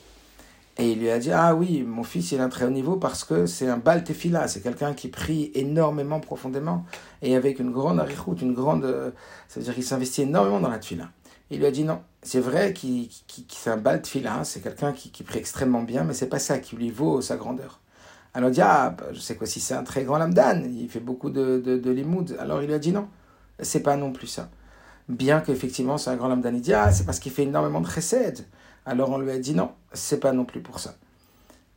Et il lui a dit Ah oui, mon fils, il est un très haut niveau parce que c'est un bal tefila, c'est quelqu'un qui prie énormément profondément et avec une grande arichoute, une grande. Ça veut dire qu'il s'investit énormément dans la tefila. Il lui a dit Non, c'est vrai qu'il c'est un bal tefila, c'est quelqu'un qui, qui prie extrêmement bien, mais c'est pas ça qui lui vaut sa grandeur. Alors il dit, ah, bah, je sais quoi, si c'est un très grand lamdan, il fait beaucoup de, de, limoud. Alors il a dit non, c'est pas non plus ça. Bien qu'effectivement c'est un grand lamdan, il dit, ah, c'est parce qu'il fait énormément de chesed. Alors on lui a dit non, c'est pas non plus pour ça.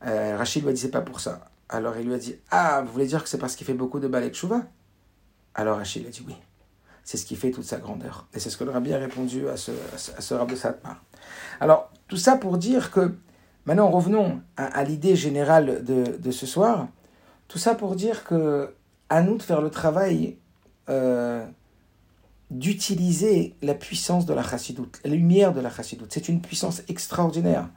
Euh, Rachid lui a dit, c'est pas pour ça. Alors il lui a dit, ah, vous voulez dire que c'est parce qu'il fait beaucoup de balek chouva? Alors Rachid a dit oui. C'est ce qui fait toute sa grandeur. Et c'est ce que le rabbi a répondu à ce, à rabbi de Satmar. Alors, tout ça pour dire que Maintenant, revenons à, l'idée générale de, ce soir. Tout ça pour dire que à nous de faire le travail euh, d'utiliser la puissance de la chassidoute, la lumière de la chassidoute. C'est une puissance extraordinaire.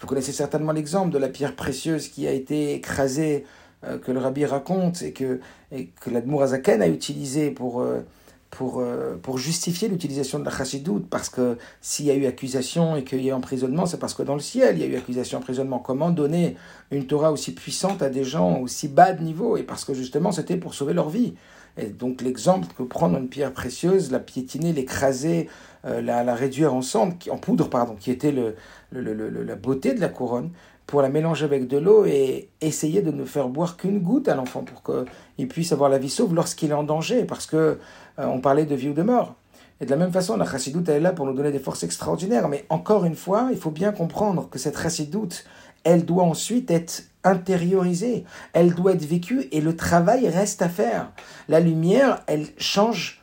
Vous connaissez certainement l'exemple de la pierre précieuse qui a été écrasée, euh, que le rabbi raconte et que, et que l'Admourazaken a utilisé pour, euh, pour, euh, pour justifier l'utilisation de la chassidoute, parce que s'il y a eu accusation et qu'il y a eu emprisonnement, c'est parce que dans le ciel, il y a eu accusation, emprisonnement. Comment donner une Torah aussi puissante à des gens aussi bas de niveau? Et parce que justement, c'était pour sauver leur vie. Et donc l'exemple que prendre une pierre précieuse, la piétiner, l'écraser, euh, la, la, réduire ensemble, en poudre, pardon, qui était le, le, le, la beauté de la couronne, pour la mélanger avec de l'eau et essayer de ne faire boire qu'une goutte à l'enfant pour qu'il puisse avoir la vie sauve lorsqu'il est en danger, parce que euh, on parlait de vie ou de mort. Et de la même façon, la chassidoute, elle est là pour nous donner des forces extraordinaires. Mais encore une fois, il faut bien comprendre que cette chassidoute, elle doit ensuite être intériorisée, elle doit être vécue et le travail reste à faire. La lumière, elle change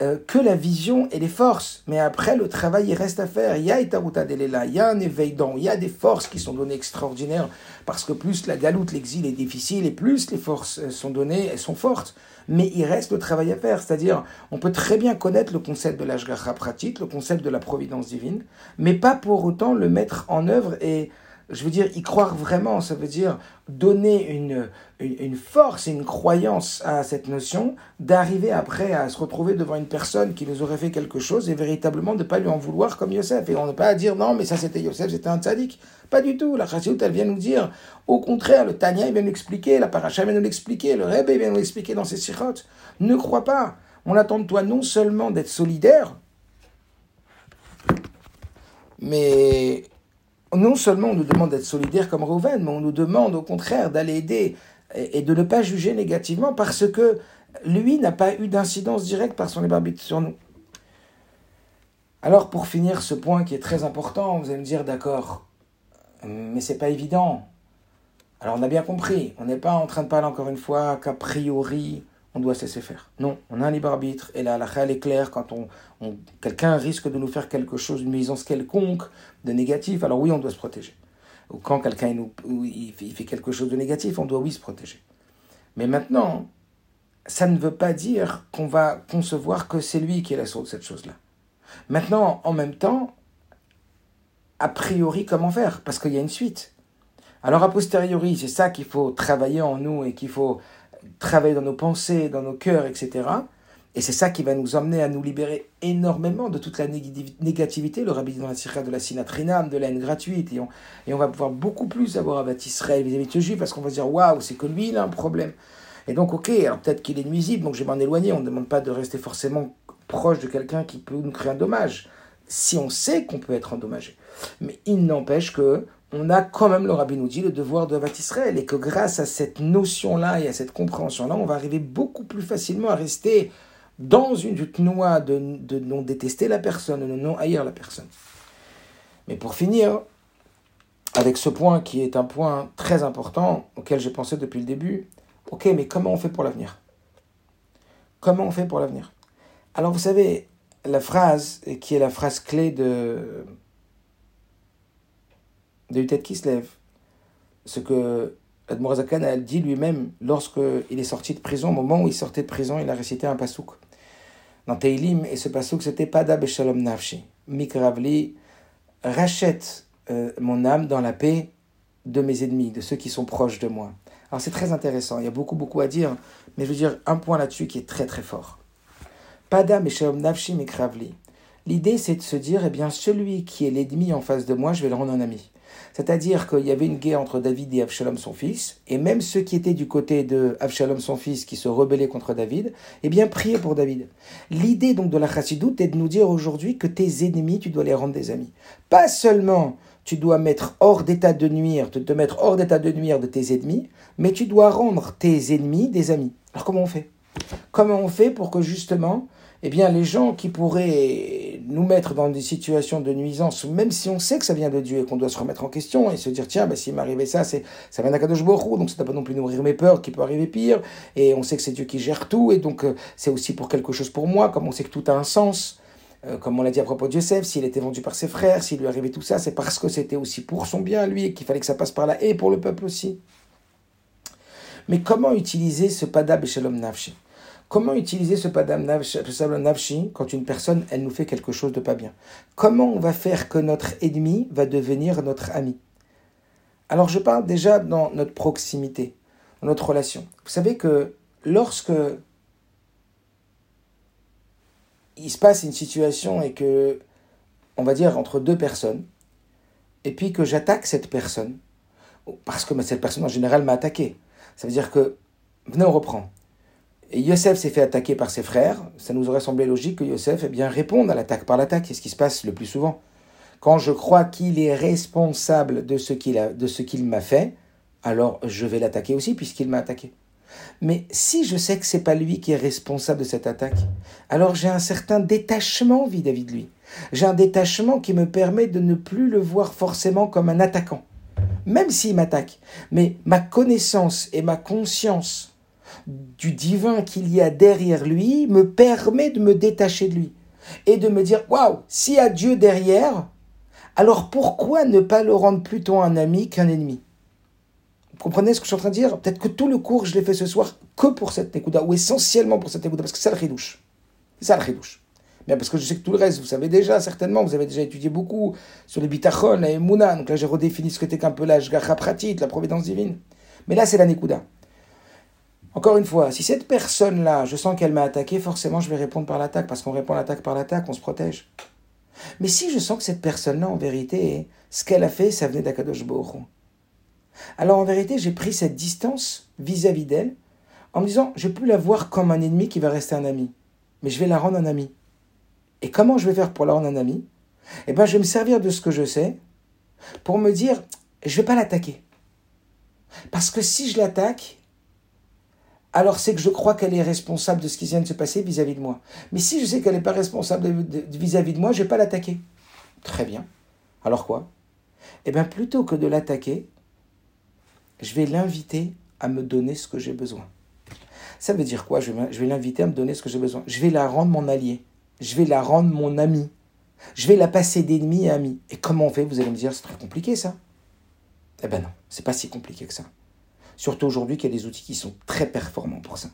euh, que la vision et les forces. Mais après, le travail, il reste à faire. Il y a Etaruta Delela, il y a un éveil d'an, il y a des forces qui sont données extraordinaires, parce que plus la galoute, l'exil est difficile, et plus les forces euh, sont données, elles sont fortes. Mais il reste le travail à faire, c'est-à-dire, on peut très bien connaître le concept de l'ashgacha pratique, le concept de la providence divine, mais pas pour autant le mettre en œuvre et je veux dire, y croire vraiment, ça veut dire donner une, une, force et une croyance à cette notion, d'arriver après à se retrouver devant une personne qui nous aurait fait quelque chose et véritablement de ne pas lui en vouloir comme Yosef. Et on n'a pas à dire non, mais ça c'était Yosef, c'était un tzaddik. Pas du tout. La Chassidut, elle vient nous dire, au contraire, le Tanya, il vient nous expliquer, la Paracha vient nous l'expliquer, le Rebbe vient nous l'expliquer dans ses sirotes. Ne crois pas. On attend de toi non seulement d'être solidaire, mais non seulement on nous demande d'être solidaire comme Rouven, mais on nous demande au contraire d'aller aider et, de ne pas juger négativement parce que lui n'a pas eu d'incidence directe par son libre sur nous. Alors pour finir ce point qui est très important, vous allez me dire d'accord, mais c'est pas évident. Alors on a bien compris, on n'est pas en train de parler encore une fois qu'a priori on doit se laisser faire. Non, on a un libre arbitre et la halakha est claire quand on, quelqu'un risque de nous faire quelque chose, une nuisance quelconque, de négatif, alors oui, on doit se protéger. Ou quand quelqu'un il fait quelque chose de négatif, on doit oui se protéger. Mais maintenant, ça ne veut pas dire qu'on va concevoir que c'est lui qui est la source de cette chose-là. Maintenant, en même temps, a priori, comment faire? Parce qu'il y a une suite. Alors, a posteriori, c'est ça qu'il faut travailler en nous et qu'il faut travailler dans nos pensées, dans nos cœurs, etc. Et c'est ça qui va nous emmener à nous libérer énormément de toute la négativité, le rabbi dans la sira de la sinatrinam, de la haine gratuite. Et on, va pouvoir beaucoup plus avoir à Israël vis-à-vis de juif parce qu'on va se dire waouh, c'est que lui, il a un problème. Et donc, ok, alors peut-être qu'il est nuisible, donc je vais m'en éloigner. On ne demande pas de rester forcément proche de quelqu'un qui peut nous créer un dommage, si on sait qu'on peut être endommagé. Mais il n'empêche que on a quand même, le rabbi nous dit, le devoir de Israël, et que grâce à cette notion-là et à cette compréhension-là, on va arriver beaucoup plus facilement à rester dans une noix de, de non détester la personne, de non haïr la personne. Mais pour finir, avec ce point qui est un point très important auquel j'ai pensé depuis le début, ok, mais comment on fait pour l'avenir? Comment on fait pour l'avenir? Alors vous savez, la phrase qui est la phrase clé de de tête qui se lève. Ce que Admorazakan a dit lui-même lorsqu'il est sorti de prison, au moment où il sortait de prison, il a récité un pasouk dans Teilim, et ce pasouk c'était Pada Beshalom Nafshi. Mikravli, rachète euh, mon âme dans la paix de mes ennemis, de ceux qui sont proches de moi. Alors c'est très intéressant, il y a beaucoup beaucoup à dire, mais je veux dire un point là-dessus qui est très très fort. Pada Beshalom Nafshi Mikravli. L'idée c'est de se dire, eh bien celui qui est l'ennemi en face de moi, je vais le rendre un ami. C'est-à-dire qu'il y avait une guerre entre David et Avshalom son fils, et même ceux qui étaient du côté de Avshalom son fils, qui se rebellaient contre David, eh bien priaient pour David. L'idée donc de la chassidoute est de nous dire aujourd'hui que tes ennemis, tu dois les rendre des amis. Pas seulement tu dois mettre hors d'état de nuire, te, te mettre hors d'état de nuire de tes ennemis, mais tu dois rendre tes ennemis des amis. Alors comment on fait? Comment on fait pour que justement eh bien, les gens qui pourraient nous mettre dans des situations de nuisance, même si on sait que ça vient de Dieu et qu'on doit se remettre en question et se dire, tiens, bah, s'il m'arrivait ça, c'est, ça vient d'Akadosh Borou, donc ça ne doit pas non plus nourrir mes peurs, qui peut arriver pire, et on sait que c'est Dieu qui gère tout, et donc euh, c'est aussi pour quelque chose pour moi, comme on sait que tout a un sens. Euh, comme on l'a dit à propos de Joseph, s'il était vendu par ses frères, s'il lui arrivait tout ça, c'est parce que c'était aussi pour son bien, lui, et qu'il fallait que ça passe par là, et pour le peuple aussi. Mais comment utiliser ce pada Shalom nafshi Comment utiliser ce padam navshi quand une personne, elle nous fait quelque chose de pas bien? Comment on va faire que notre ennemi va devenir notre ami? Alors je parle déjà dans notre proximité, dans notre relation. Vous savez que lorsque il se passe une situation et que, on va dire, entre deux personnes, et puis que j'attaque cette personne, parce que cette personne en général m'a attaqué, ça veut dire que, venez, on reprend. Et Yosef s'est fait attaquer par ses frères. Ça nous aurait semblé logique que Yosef eh bien, réponde à l'attaque par l'attaque. C'est ce qui se passe le plus souvent. Quand je crois qu'il est responsable de ce qu'il, a, de ce qu'il m'a fait, alors je vais l'attaquer aussi puisqu'il m'a attaqué. Mais si je sais que c'est pas lui qui est responsable de cette attaque, alors j'ai un certain détachement vis-à-vis de lui. J'ai un détachement qui me permet de ne plus le voir forcément comme un attaquant, même s'il m'attaque. Mais ma connaissance et ma conscience du divin qu'il y a derrière lui me permet de me détacher de lui et de me dire waouh, s'il y a Dieu derrière, alors pourquoi ne pas le rendre plutôt un ami qu'un ennemi? Vous comprenez ce que je suis en train de dire? Peut-être que tout le cours, je l'ai fait ce soir que pour cette Nekuda, ou essentiellement pour cette Nekuda, parce que c'est le ridouche. C'est ça le ridouche. Mais parce que je sais que tout le reste, vous savez déjà, certainement, vous avez déjà étudié beaucoup sur les bitachon, la Mouna. Donc là, j'ai redéfini ce que qu'était qu'un peu la pratit, la providence divine. Mais là, c'est la Nekuda. Encore une fois, si cette personne-là, je sens qu'elle m'a attaqué, forcément je vais répondre par l'attaque, parce qu'on répond à l'attaque par l'attaque, on se protège. Mais si je sens que cette personne-là, en vérité, ce qu'elle a fait, ça venait d'Akadosh Borou. Alors en vérité, j'ai pris cette distance vis-à-vis d'elle, en me disant, je plus la voir comme un ennemi qui va rester un ami, mais je vais la rendre un ami. Et comment je vais faire pour la rendre un ami? Eh bien, je vais me servir de ce que je sais pour me dire, je ne vais pas l'attaquer. Parce que si je l'attaque, alors c'est que je crois qu'elle est responsable de ce qui vient de se passer vis-à-vis de moi. Mais si je sais qu'elle n'est pas responsable vis-à-vis de moi, je ne vais pas l'attaquer. Très bien. Alors quoi? Eh bien, plutôt que de l'attaquer, je vais l'inviter à me donner ce que j'ai besoin. Ça veut dire quoi? Je vais l'inviter à me donner ce que j'ai besoin. Je vais la rendre mon allié. Je vais la rendre mon ami. Je vais la passer d'ennemi à ami. Et comment on fait? Vous allez me dire, c'est très compliqué ça. Eh ben non, c'est pas si compliqué que ça. Surtout aujourd'hui qu'il y a des outils qui sont très performants pour ça.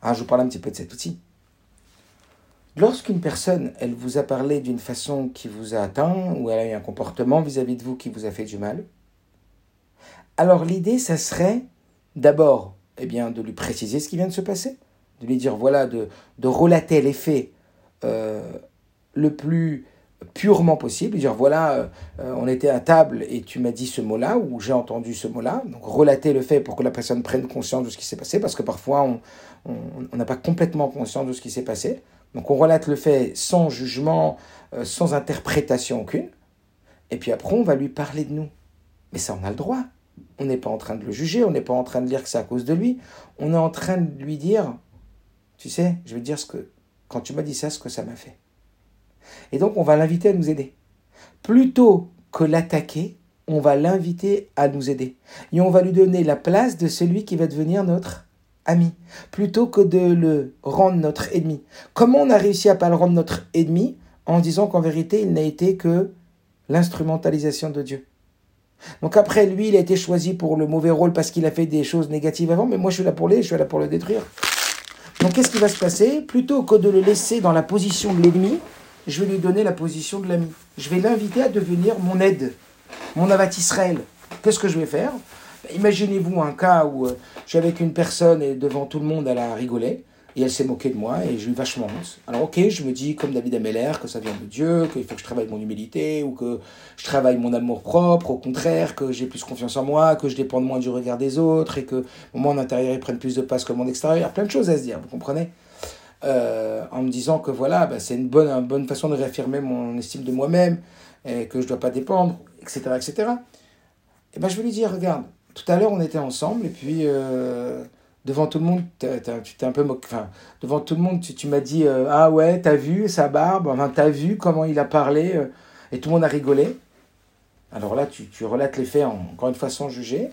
Ah, je vous parle un petit peu de cet outil. Lorsqu'une personne, elle vous a parlé d'une façon qui vous a atteint, ou elle a eu un comportement vis-à-vis de vous qui vous a fait du mal, alors l'idée, ça serait d'abord eh bien, de lui préciser ce qui vient de se passer, de lui dire, voilà, de, relater les faits euh, le plus purement possible, dire voilà, euh, euh, on était à table et tu m'as dit ce mot-là, ou j'ai entendu ce mot-là, donc relater le fait pour que la personne prenne conscience de ce qui s'est passé, parce que parfois on n'a pas complètement conscience de ce qui s'est passé. Donc on relate le fait sans jugement, euh, sans interprétation aucune, et puis après on va lui parler de nous. Mais ça, on a le droit. On n'est pas en train de le juger, on n'est pas en train de dire que c'est à cause de lui, on est en train de lui dire, tu sais, je vais dire ce que, quand tu m'as dit ça, ce que ça m'a fait. Et donc, on va l'inviter à nous aider. Plutôt que l'attaquer, on va l'inviter à nous aider. Et on va lui donner la place de celui qui va devenir notre ami, plutôt que de le rendre notre ennemi. Comment on a réussi à pas le rendre notre ennemi en disant qu'en vérité, il n'a été que l'instrumentalisation de Dieu? Donc après, lui, il a été choisi pour le mauvais rôle parce qu'il a fait des choses négatives avant, mais moi, je suis là pour l'aider, je suis là pour le détruire. Donc qu'est-ce qui va se passer? Plutôt que de le laisser dans la position de l'ennemi, je vais lui donner la position de l'ami. Je vais l'inviter à devenir mon aide, mon avat Israël. Qu'est-ce que je vais faire? Imaginez-vous un cas où euh, je suis avec une personne et devant tout le monde, elle a rigolé et elle s'est moquée de moi et j'ai eu vachement honte. Alors ok, je me dis comme David Ameller que ça vient de Dieu, qu'il faut que je travaille mon humilité ou que je travaille mon amour propre, au contraire, que j'ai plus confiance en moi, que je dépende moins du regard des autres et que mon intérieur prenne plus de place que mon extérieur. Plein de choses à se dire, vous comprenez? Euh, en me disant que voilà, bah, c'est une bonne, une bonne façon de réaffirmer mon estime de moi-même, et que je ne dois pas dépendre, etc. etc. Et ben, je vais lui dire, regarde, tout à l'heure on était ensemble, et puis euh, devant tout le monde, tu t'es un peu moqué, enfin, devant tout le monde, tu, m'as dit, euh, ah ouais, t'as vu sa barbe, enfin, t'as vu comment il a parlé, et tout le monde a rigolé. Alors là, tu, tu relates les faits, en, encore une fois, sans juger,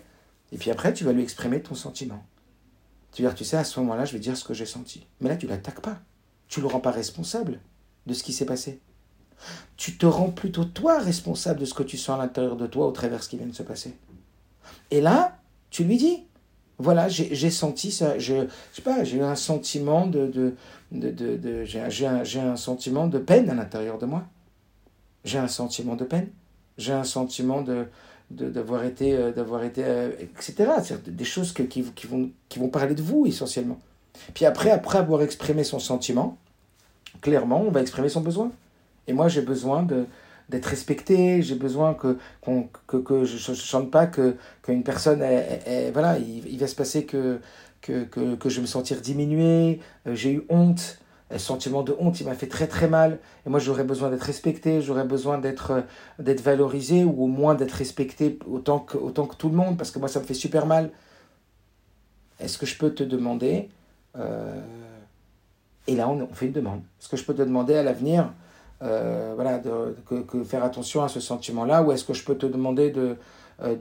et puis après, tu vas lui exprimer ton sentiment. Tu veux dire, tu sais, à ce moment-là, je vais dire ce que j'ai senti. Mais là, tu l'attaques pas. Tu le rends pas responsable de ce qui s'est passé. Tu te rends plutôt toi responsable de ce que tu sens à l'intérieur de toi au travers de ce qui vient de se passer. Et là, tu lui dis, voilà, j'ai senti ça, je, je sais pas, j'ai eu un sentiment de, j'ai un sentiment de peine à l'intérieur de moi. J'ai un sentiment de peine. J'ai un sentiment de, d'avoir été, euh, d'avoir été euh, etc. Des choses que, qui, vont, qui vont parler de vous essentiellement. Puis après, après avoir exprimé son sentiment, clairement, on va exprimer son besoin. Et moi, j'ai besoin de, d'être respecté, j'ai besoin que, que, que je ne chante pas que, qu'une personne, voilà, il, va se passer que, que, que, que je vais me sentir diminué, euh, j'ai eu honte, sentiment de honte, il m'a fait très très mal. Et moi, j'aurais besoin d'être respecté, j'aurais besoin d'être euh, d'être valorisé ou au moins d'être respecté autant que, autant que tout le monde, parce que moi, ça me fait super mal. Est-ce que je peux te demander euh, Et là, on, fait une demande. Est-ce que je peux te demander à l'avenir, euh, voilà, de, que, faire attention à ce sentiment-là, ou est-ce que je peux te demander de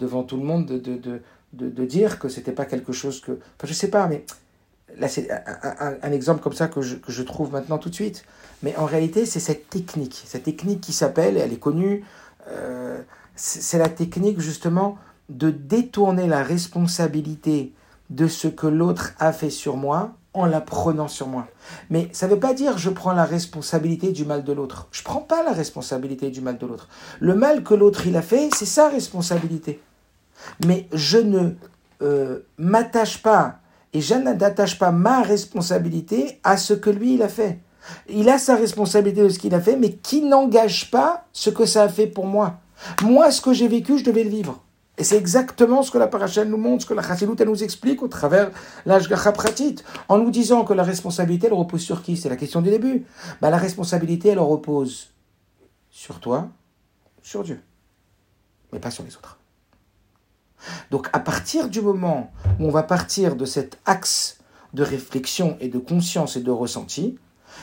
devant tout le monde de, de, de, de dire que c'était pas quelque chose que. Enfin, je sais pas, mais là, c'est un, exemple comme ça que je, que je, trouve maintenant tout de suite. Mais en réalité, c'est cette technique. Cette technique qui s'appelle, elle est connue, euh, c'est la technique justement de détourner la responsabilité de ce que l'autre a fait sur moi en la prenant sur moi. Mais ça ne veut pas dire je prends la responsabilité du mal de l'autre. Je ne prends pas la responsabilité du mal de l'autre. Le mal que l'autre il a fait, c'est sa responsabilité. Mais je ne euh, m'attache pas et je n'attache pas ma responsabilité à ce que lui il a fait. Il a sa responsabilité de ce qu'il a fait, mais qui n'engage pas ce que ça a fait pour moi. Moi, ce que j'ai vécu, je devais le vivre. Et c'est exactement ce que la paracha nous montre, ce que la Chassidut nous explique au travers l'Ashgacha Pratit, en nous disant que la responsabilité, elle repose sur qui? C'est la question du début. Bah, la responsabilité, elle repose sur toi, sur Dieu, mais pas sur les autres. Donc à partir du moment où on va partir de cet axe de réflexion et de conscience et de ressenti,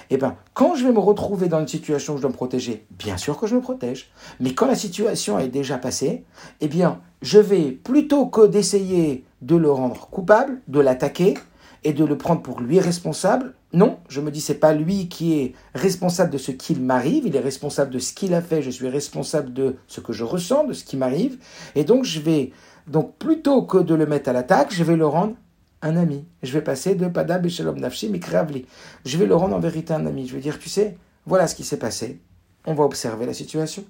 eh ben, quand je vais me retrouver dans une situation où je dois me protéger, bien sûr que je me protège. Mais quand la situation est déjà passée, eh bien, je vais, plutôt que d'essayer de le rendre coupable, de l'attaquer et de le prendre pour lui responsable, non, je me dis c'est pas lui qui est responsable de ce qu'il m'arrive, il est responsable de ce qu'il a fait, je suis responsable de ce que je ressens, de ce qui m'arrive, et donc je vais donc plutôt que de le mettre à l'attaque, je vais le rendre un ami. Je vais passer de Padab et Shalom Nafshi Mikravli. Je vais le rendre en vérité un ami. Je vais dire, tu sais, voilà ce qui s'est passé. On va observer la situation.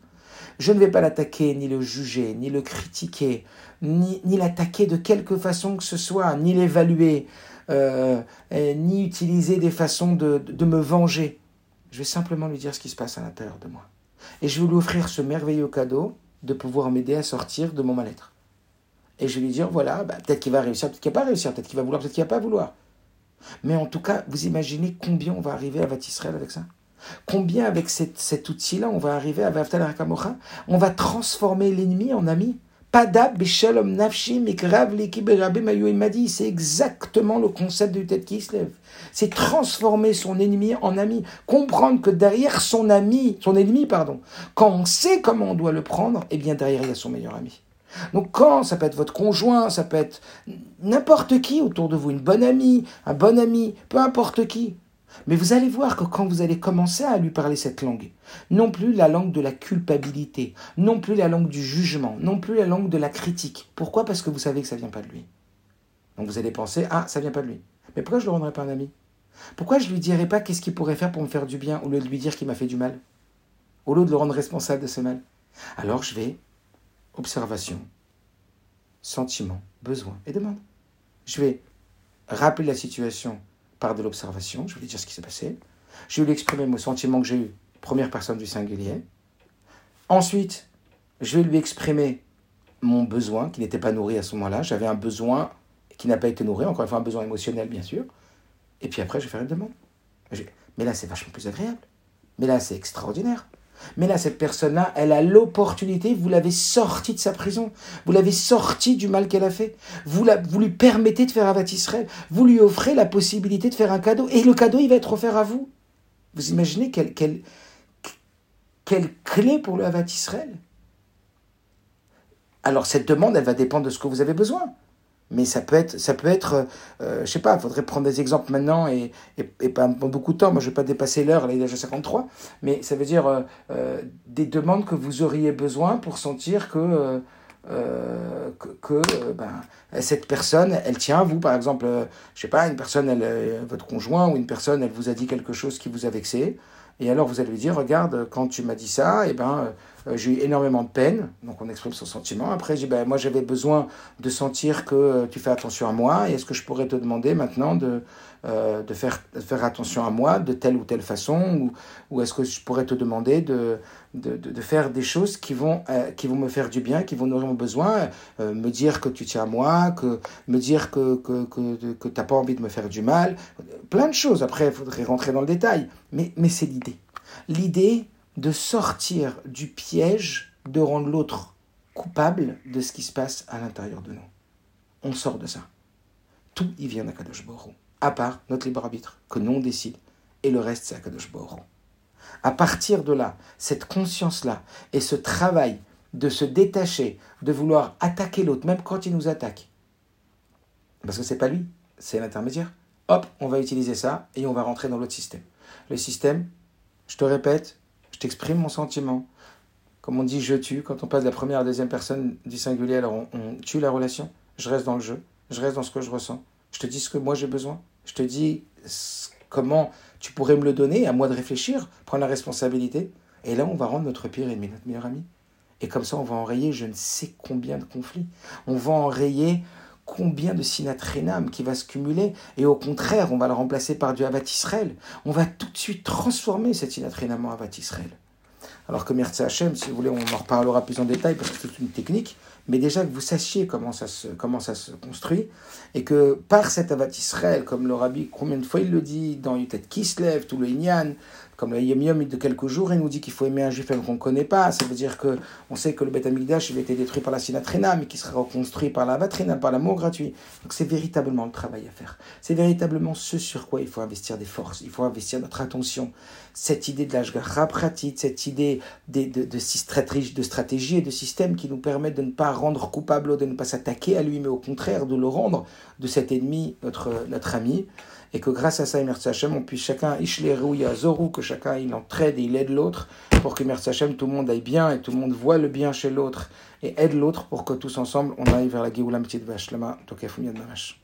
Je ne vais pas l'attaquer, ni le juger, ni le critiquer, ni, l'attaquer de quelque façon que ce soit, ni l'évaluer, euh, ni utiliser des façons de, de me venger. Je vais simplement lui dire ce qui se passe à l'intérieur de moi. Et je vais lui offrir ce merveilleux cadeau de pouvoir m'aider à sortir de mon mal-être. Et je vais lui dire, voilà, bah, peut-être qu'il va réussir, peut-être qu'il va pas réussir, peut-être qu'il va vouloir, peut-être qu'il va pas vouloir. Mais en tout cas, vous imaginez combien on va arriver à Israël avec ça? Combien avec cet outil-là, on va arriver à Vaftal Rakamocha On va transformer l'ennemi en ami? C'est exactement le concept du tête qui se lève. C'est transformer son ennemi en ami. Comprendre que derrière son ami, son ennemi, pardon, quand on sait comment on doit le prendre, eh bien derrière il y a son meilleur ami. Donc quand ça peut être votre conjoint, ça peut être n'importe qui autour de vous, une bonne amie, un bon ami, peu importe qui. Mais vous allez voir que quand vous allez commencer à lui parler cette langue, non plus la langue de la culpabilité, non plus la langue du jugement, non plus la langue de la critique. Pourquoi? Parce que vous savez que ça vient pas de lui. Donc vous allez penser, ah, ça vient pas de lui. Mais pourquoi je ne le rendrai pas un ami? Pourquoi je lui dirais pas qu'est-ce qu'il pourrait faire pour me faire du bien au lieu de lui dire qu'il m'a fait du mal? Au lieu de le rendre responsable de ce mal? Alors je vais observation, sentiment, besoin et demande. Je vais rappeler la situation par de l'observation, je vais lui dire ce qui s'est passé, je vais lui exprimer mon sentiment que j'ai eu, première personne du singulier. Ensuite, je vais lui exprimer mon besoin qui n'était pas nourri à ce moment-là. J'avais un besoin qui n'a pas été nourri, encore une fois un besoin émotionnel bien sûr. Et puis après, je vais faire une demande. Mais là, c'est vachement plus agréable. Mais là, c'est extraordinaire. Mais là, cette personne-là, elle a l'opportunité, vous l'avez sortie de sa prison, vous l'avez sortie du mal qu'elle a fait, vous, lui permettez de faire Avat Israël, vous lui offrez la possibilité de faire un cadeau, et le cadeau, il va être offert à vous. Vous imaginez quelle clé pour le Avat Israël? Alors, cette demande, elle va dépendre de ce que vous avez besoin. Mais ça peut être, ça peut être euh, je sais pas, il faudrait prendre des exemples maintenant et, et, pas beaucoup de temps. Moi, je ne vais pas dépasser l'heure, il est déjà 53. Mais ça veut dire euh, euh, des demandes que vous auriez besoin pour sentir que, que, ben, cette personne, elle tient à vous. Par exemple, je sais pas, une personne, elle, votre conjoint ou une personne, elle vous a dit quelque chose qui vous a vexé. Et alors vous allez lui dire, regarde, quand tu m'as dit ça, eh ben, euh, j'ai eu énormément de peine. Donc on exprime son sentiment. Après, j'ai ben, moi j'avais besoin de sentir que euh, tu fais attention à moi. Et est-ce que je pourrais te demander maintenant de, euh, de, faire, faire attention à moi de telle ou telle façon? Ou, ou est-ce que je pourrais te demander de, de, de, faire des choses qui vont, qui vont me faire du bien, qui vont nourrir mon besoin Me dire que tu tiens à moi, que, me dire que, que, que, que tu n'as pas envie de me faire du mal. Plein de choses. Après, il faudrait rentrer dans le détail. Mais, mais c'est l'idée l'idée de sortir du piège de rendre l'autre coupable de ce qui se passe à l'intérieur de nous. On sort de ça. Tout y vient d'Akadosh Borou, à part notre libre arbitre, que nous on décide, et le reste c'est Akadosh Borou. À partir de là, cette conscience-là et ce travail de se détacher, de vouloir attaquer l'autre, même quand il nous attaque. Parce que c'est pas lui, c'est l'intermédiaire. Hop, on va utiliser ça et on va rentrer dans l'autre système. Le système, je te répète, je t'exprime mon sentiment. Comme on dit je tue, quand on passe de la première à la deuxième personne du singulier, alors on, tue la relation. Je reste dans le jeu, je reste dans ce que je ressens. Je te dis ce que moi j'ai besoin. Je te dis comment tu pourrais me le donner, à moi de réfléchir, prendre la responsabilité. Et là, on va rendre notre pire ennemi notre meilleur ami. Et comme ça, on va enrayer je ne sais combien de conflits. On va enrayer combien de sinatrénam qui va se cumuler. Et au contraire, on va le remplacer par du Avat Israël. On va tout de suite transformer cette sinatrénam en Avat Israël. Alors que Mertz Hachem, si vous voulez, on en reparlera plus en détail parce que c'est une technique, mais déjà que vous sachiez comment ça se, comment ça se construit, et que par cet Avat Israël, comme le rabbi, combien de fois il le dit dans Yutet Kislev, tout le Inyan, comme le Yom Yom de quelques jours, il nous dit qu'il faut aimer un juif qu'on ne connaît pas. Ça veut dire que on sait que le Beth Amikdash il a été détruit par la Sinatrina, mais qui sera reconstruit par la Vatrina, par l'amour gratuit. Donc c'est véritablement le travail à faire. C'est véritablement ce sur quoi il faut investir des forces, il faut investir notre attention. Cette idée de l'Ashgacha pratique, cette idée de, de, de, stratégie, de stratégie et de système qui nous permettent de ne pas rendre coupable, de ne pas s'attaquer à lui, mais au contraire de le rendre de cet ennemi, notre, notre ami et que grâce à ça, merci Hachem, on puisse chacun, Ishleru Zoru, que chacun il entraide et il aide l'autre, pour que merci Hachem, tout le monde aille bien et tout le monde voit le bien chez l'autre et aide l'autre pour que tous ensemble on aille vers la Géoula Petite Vache. Lama, Tokef Mamash.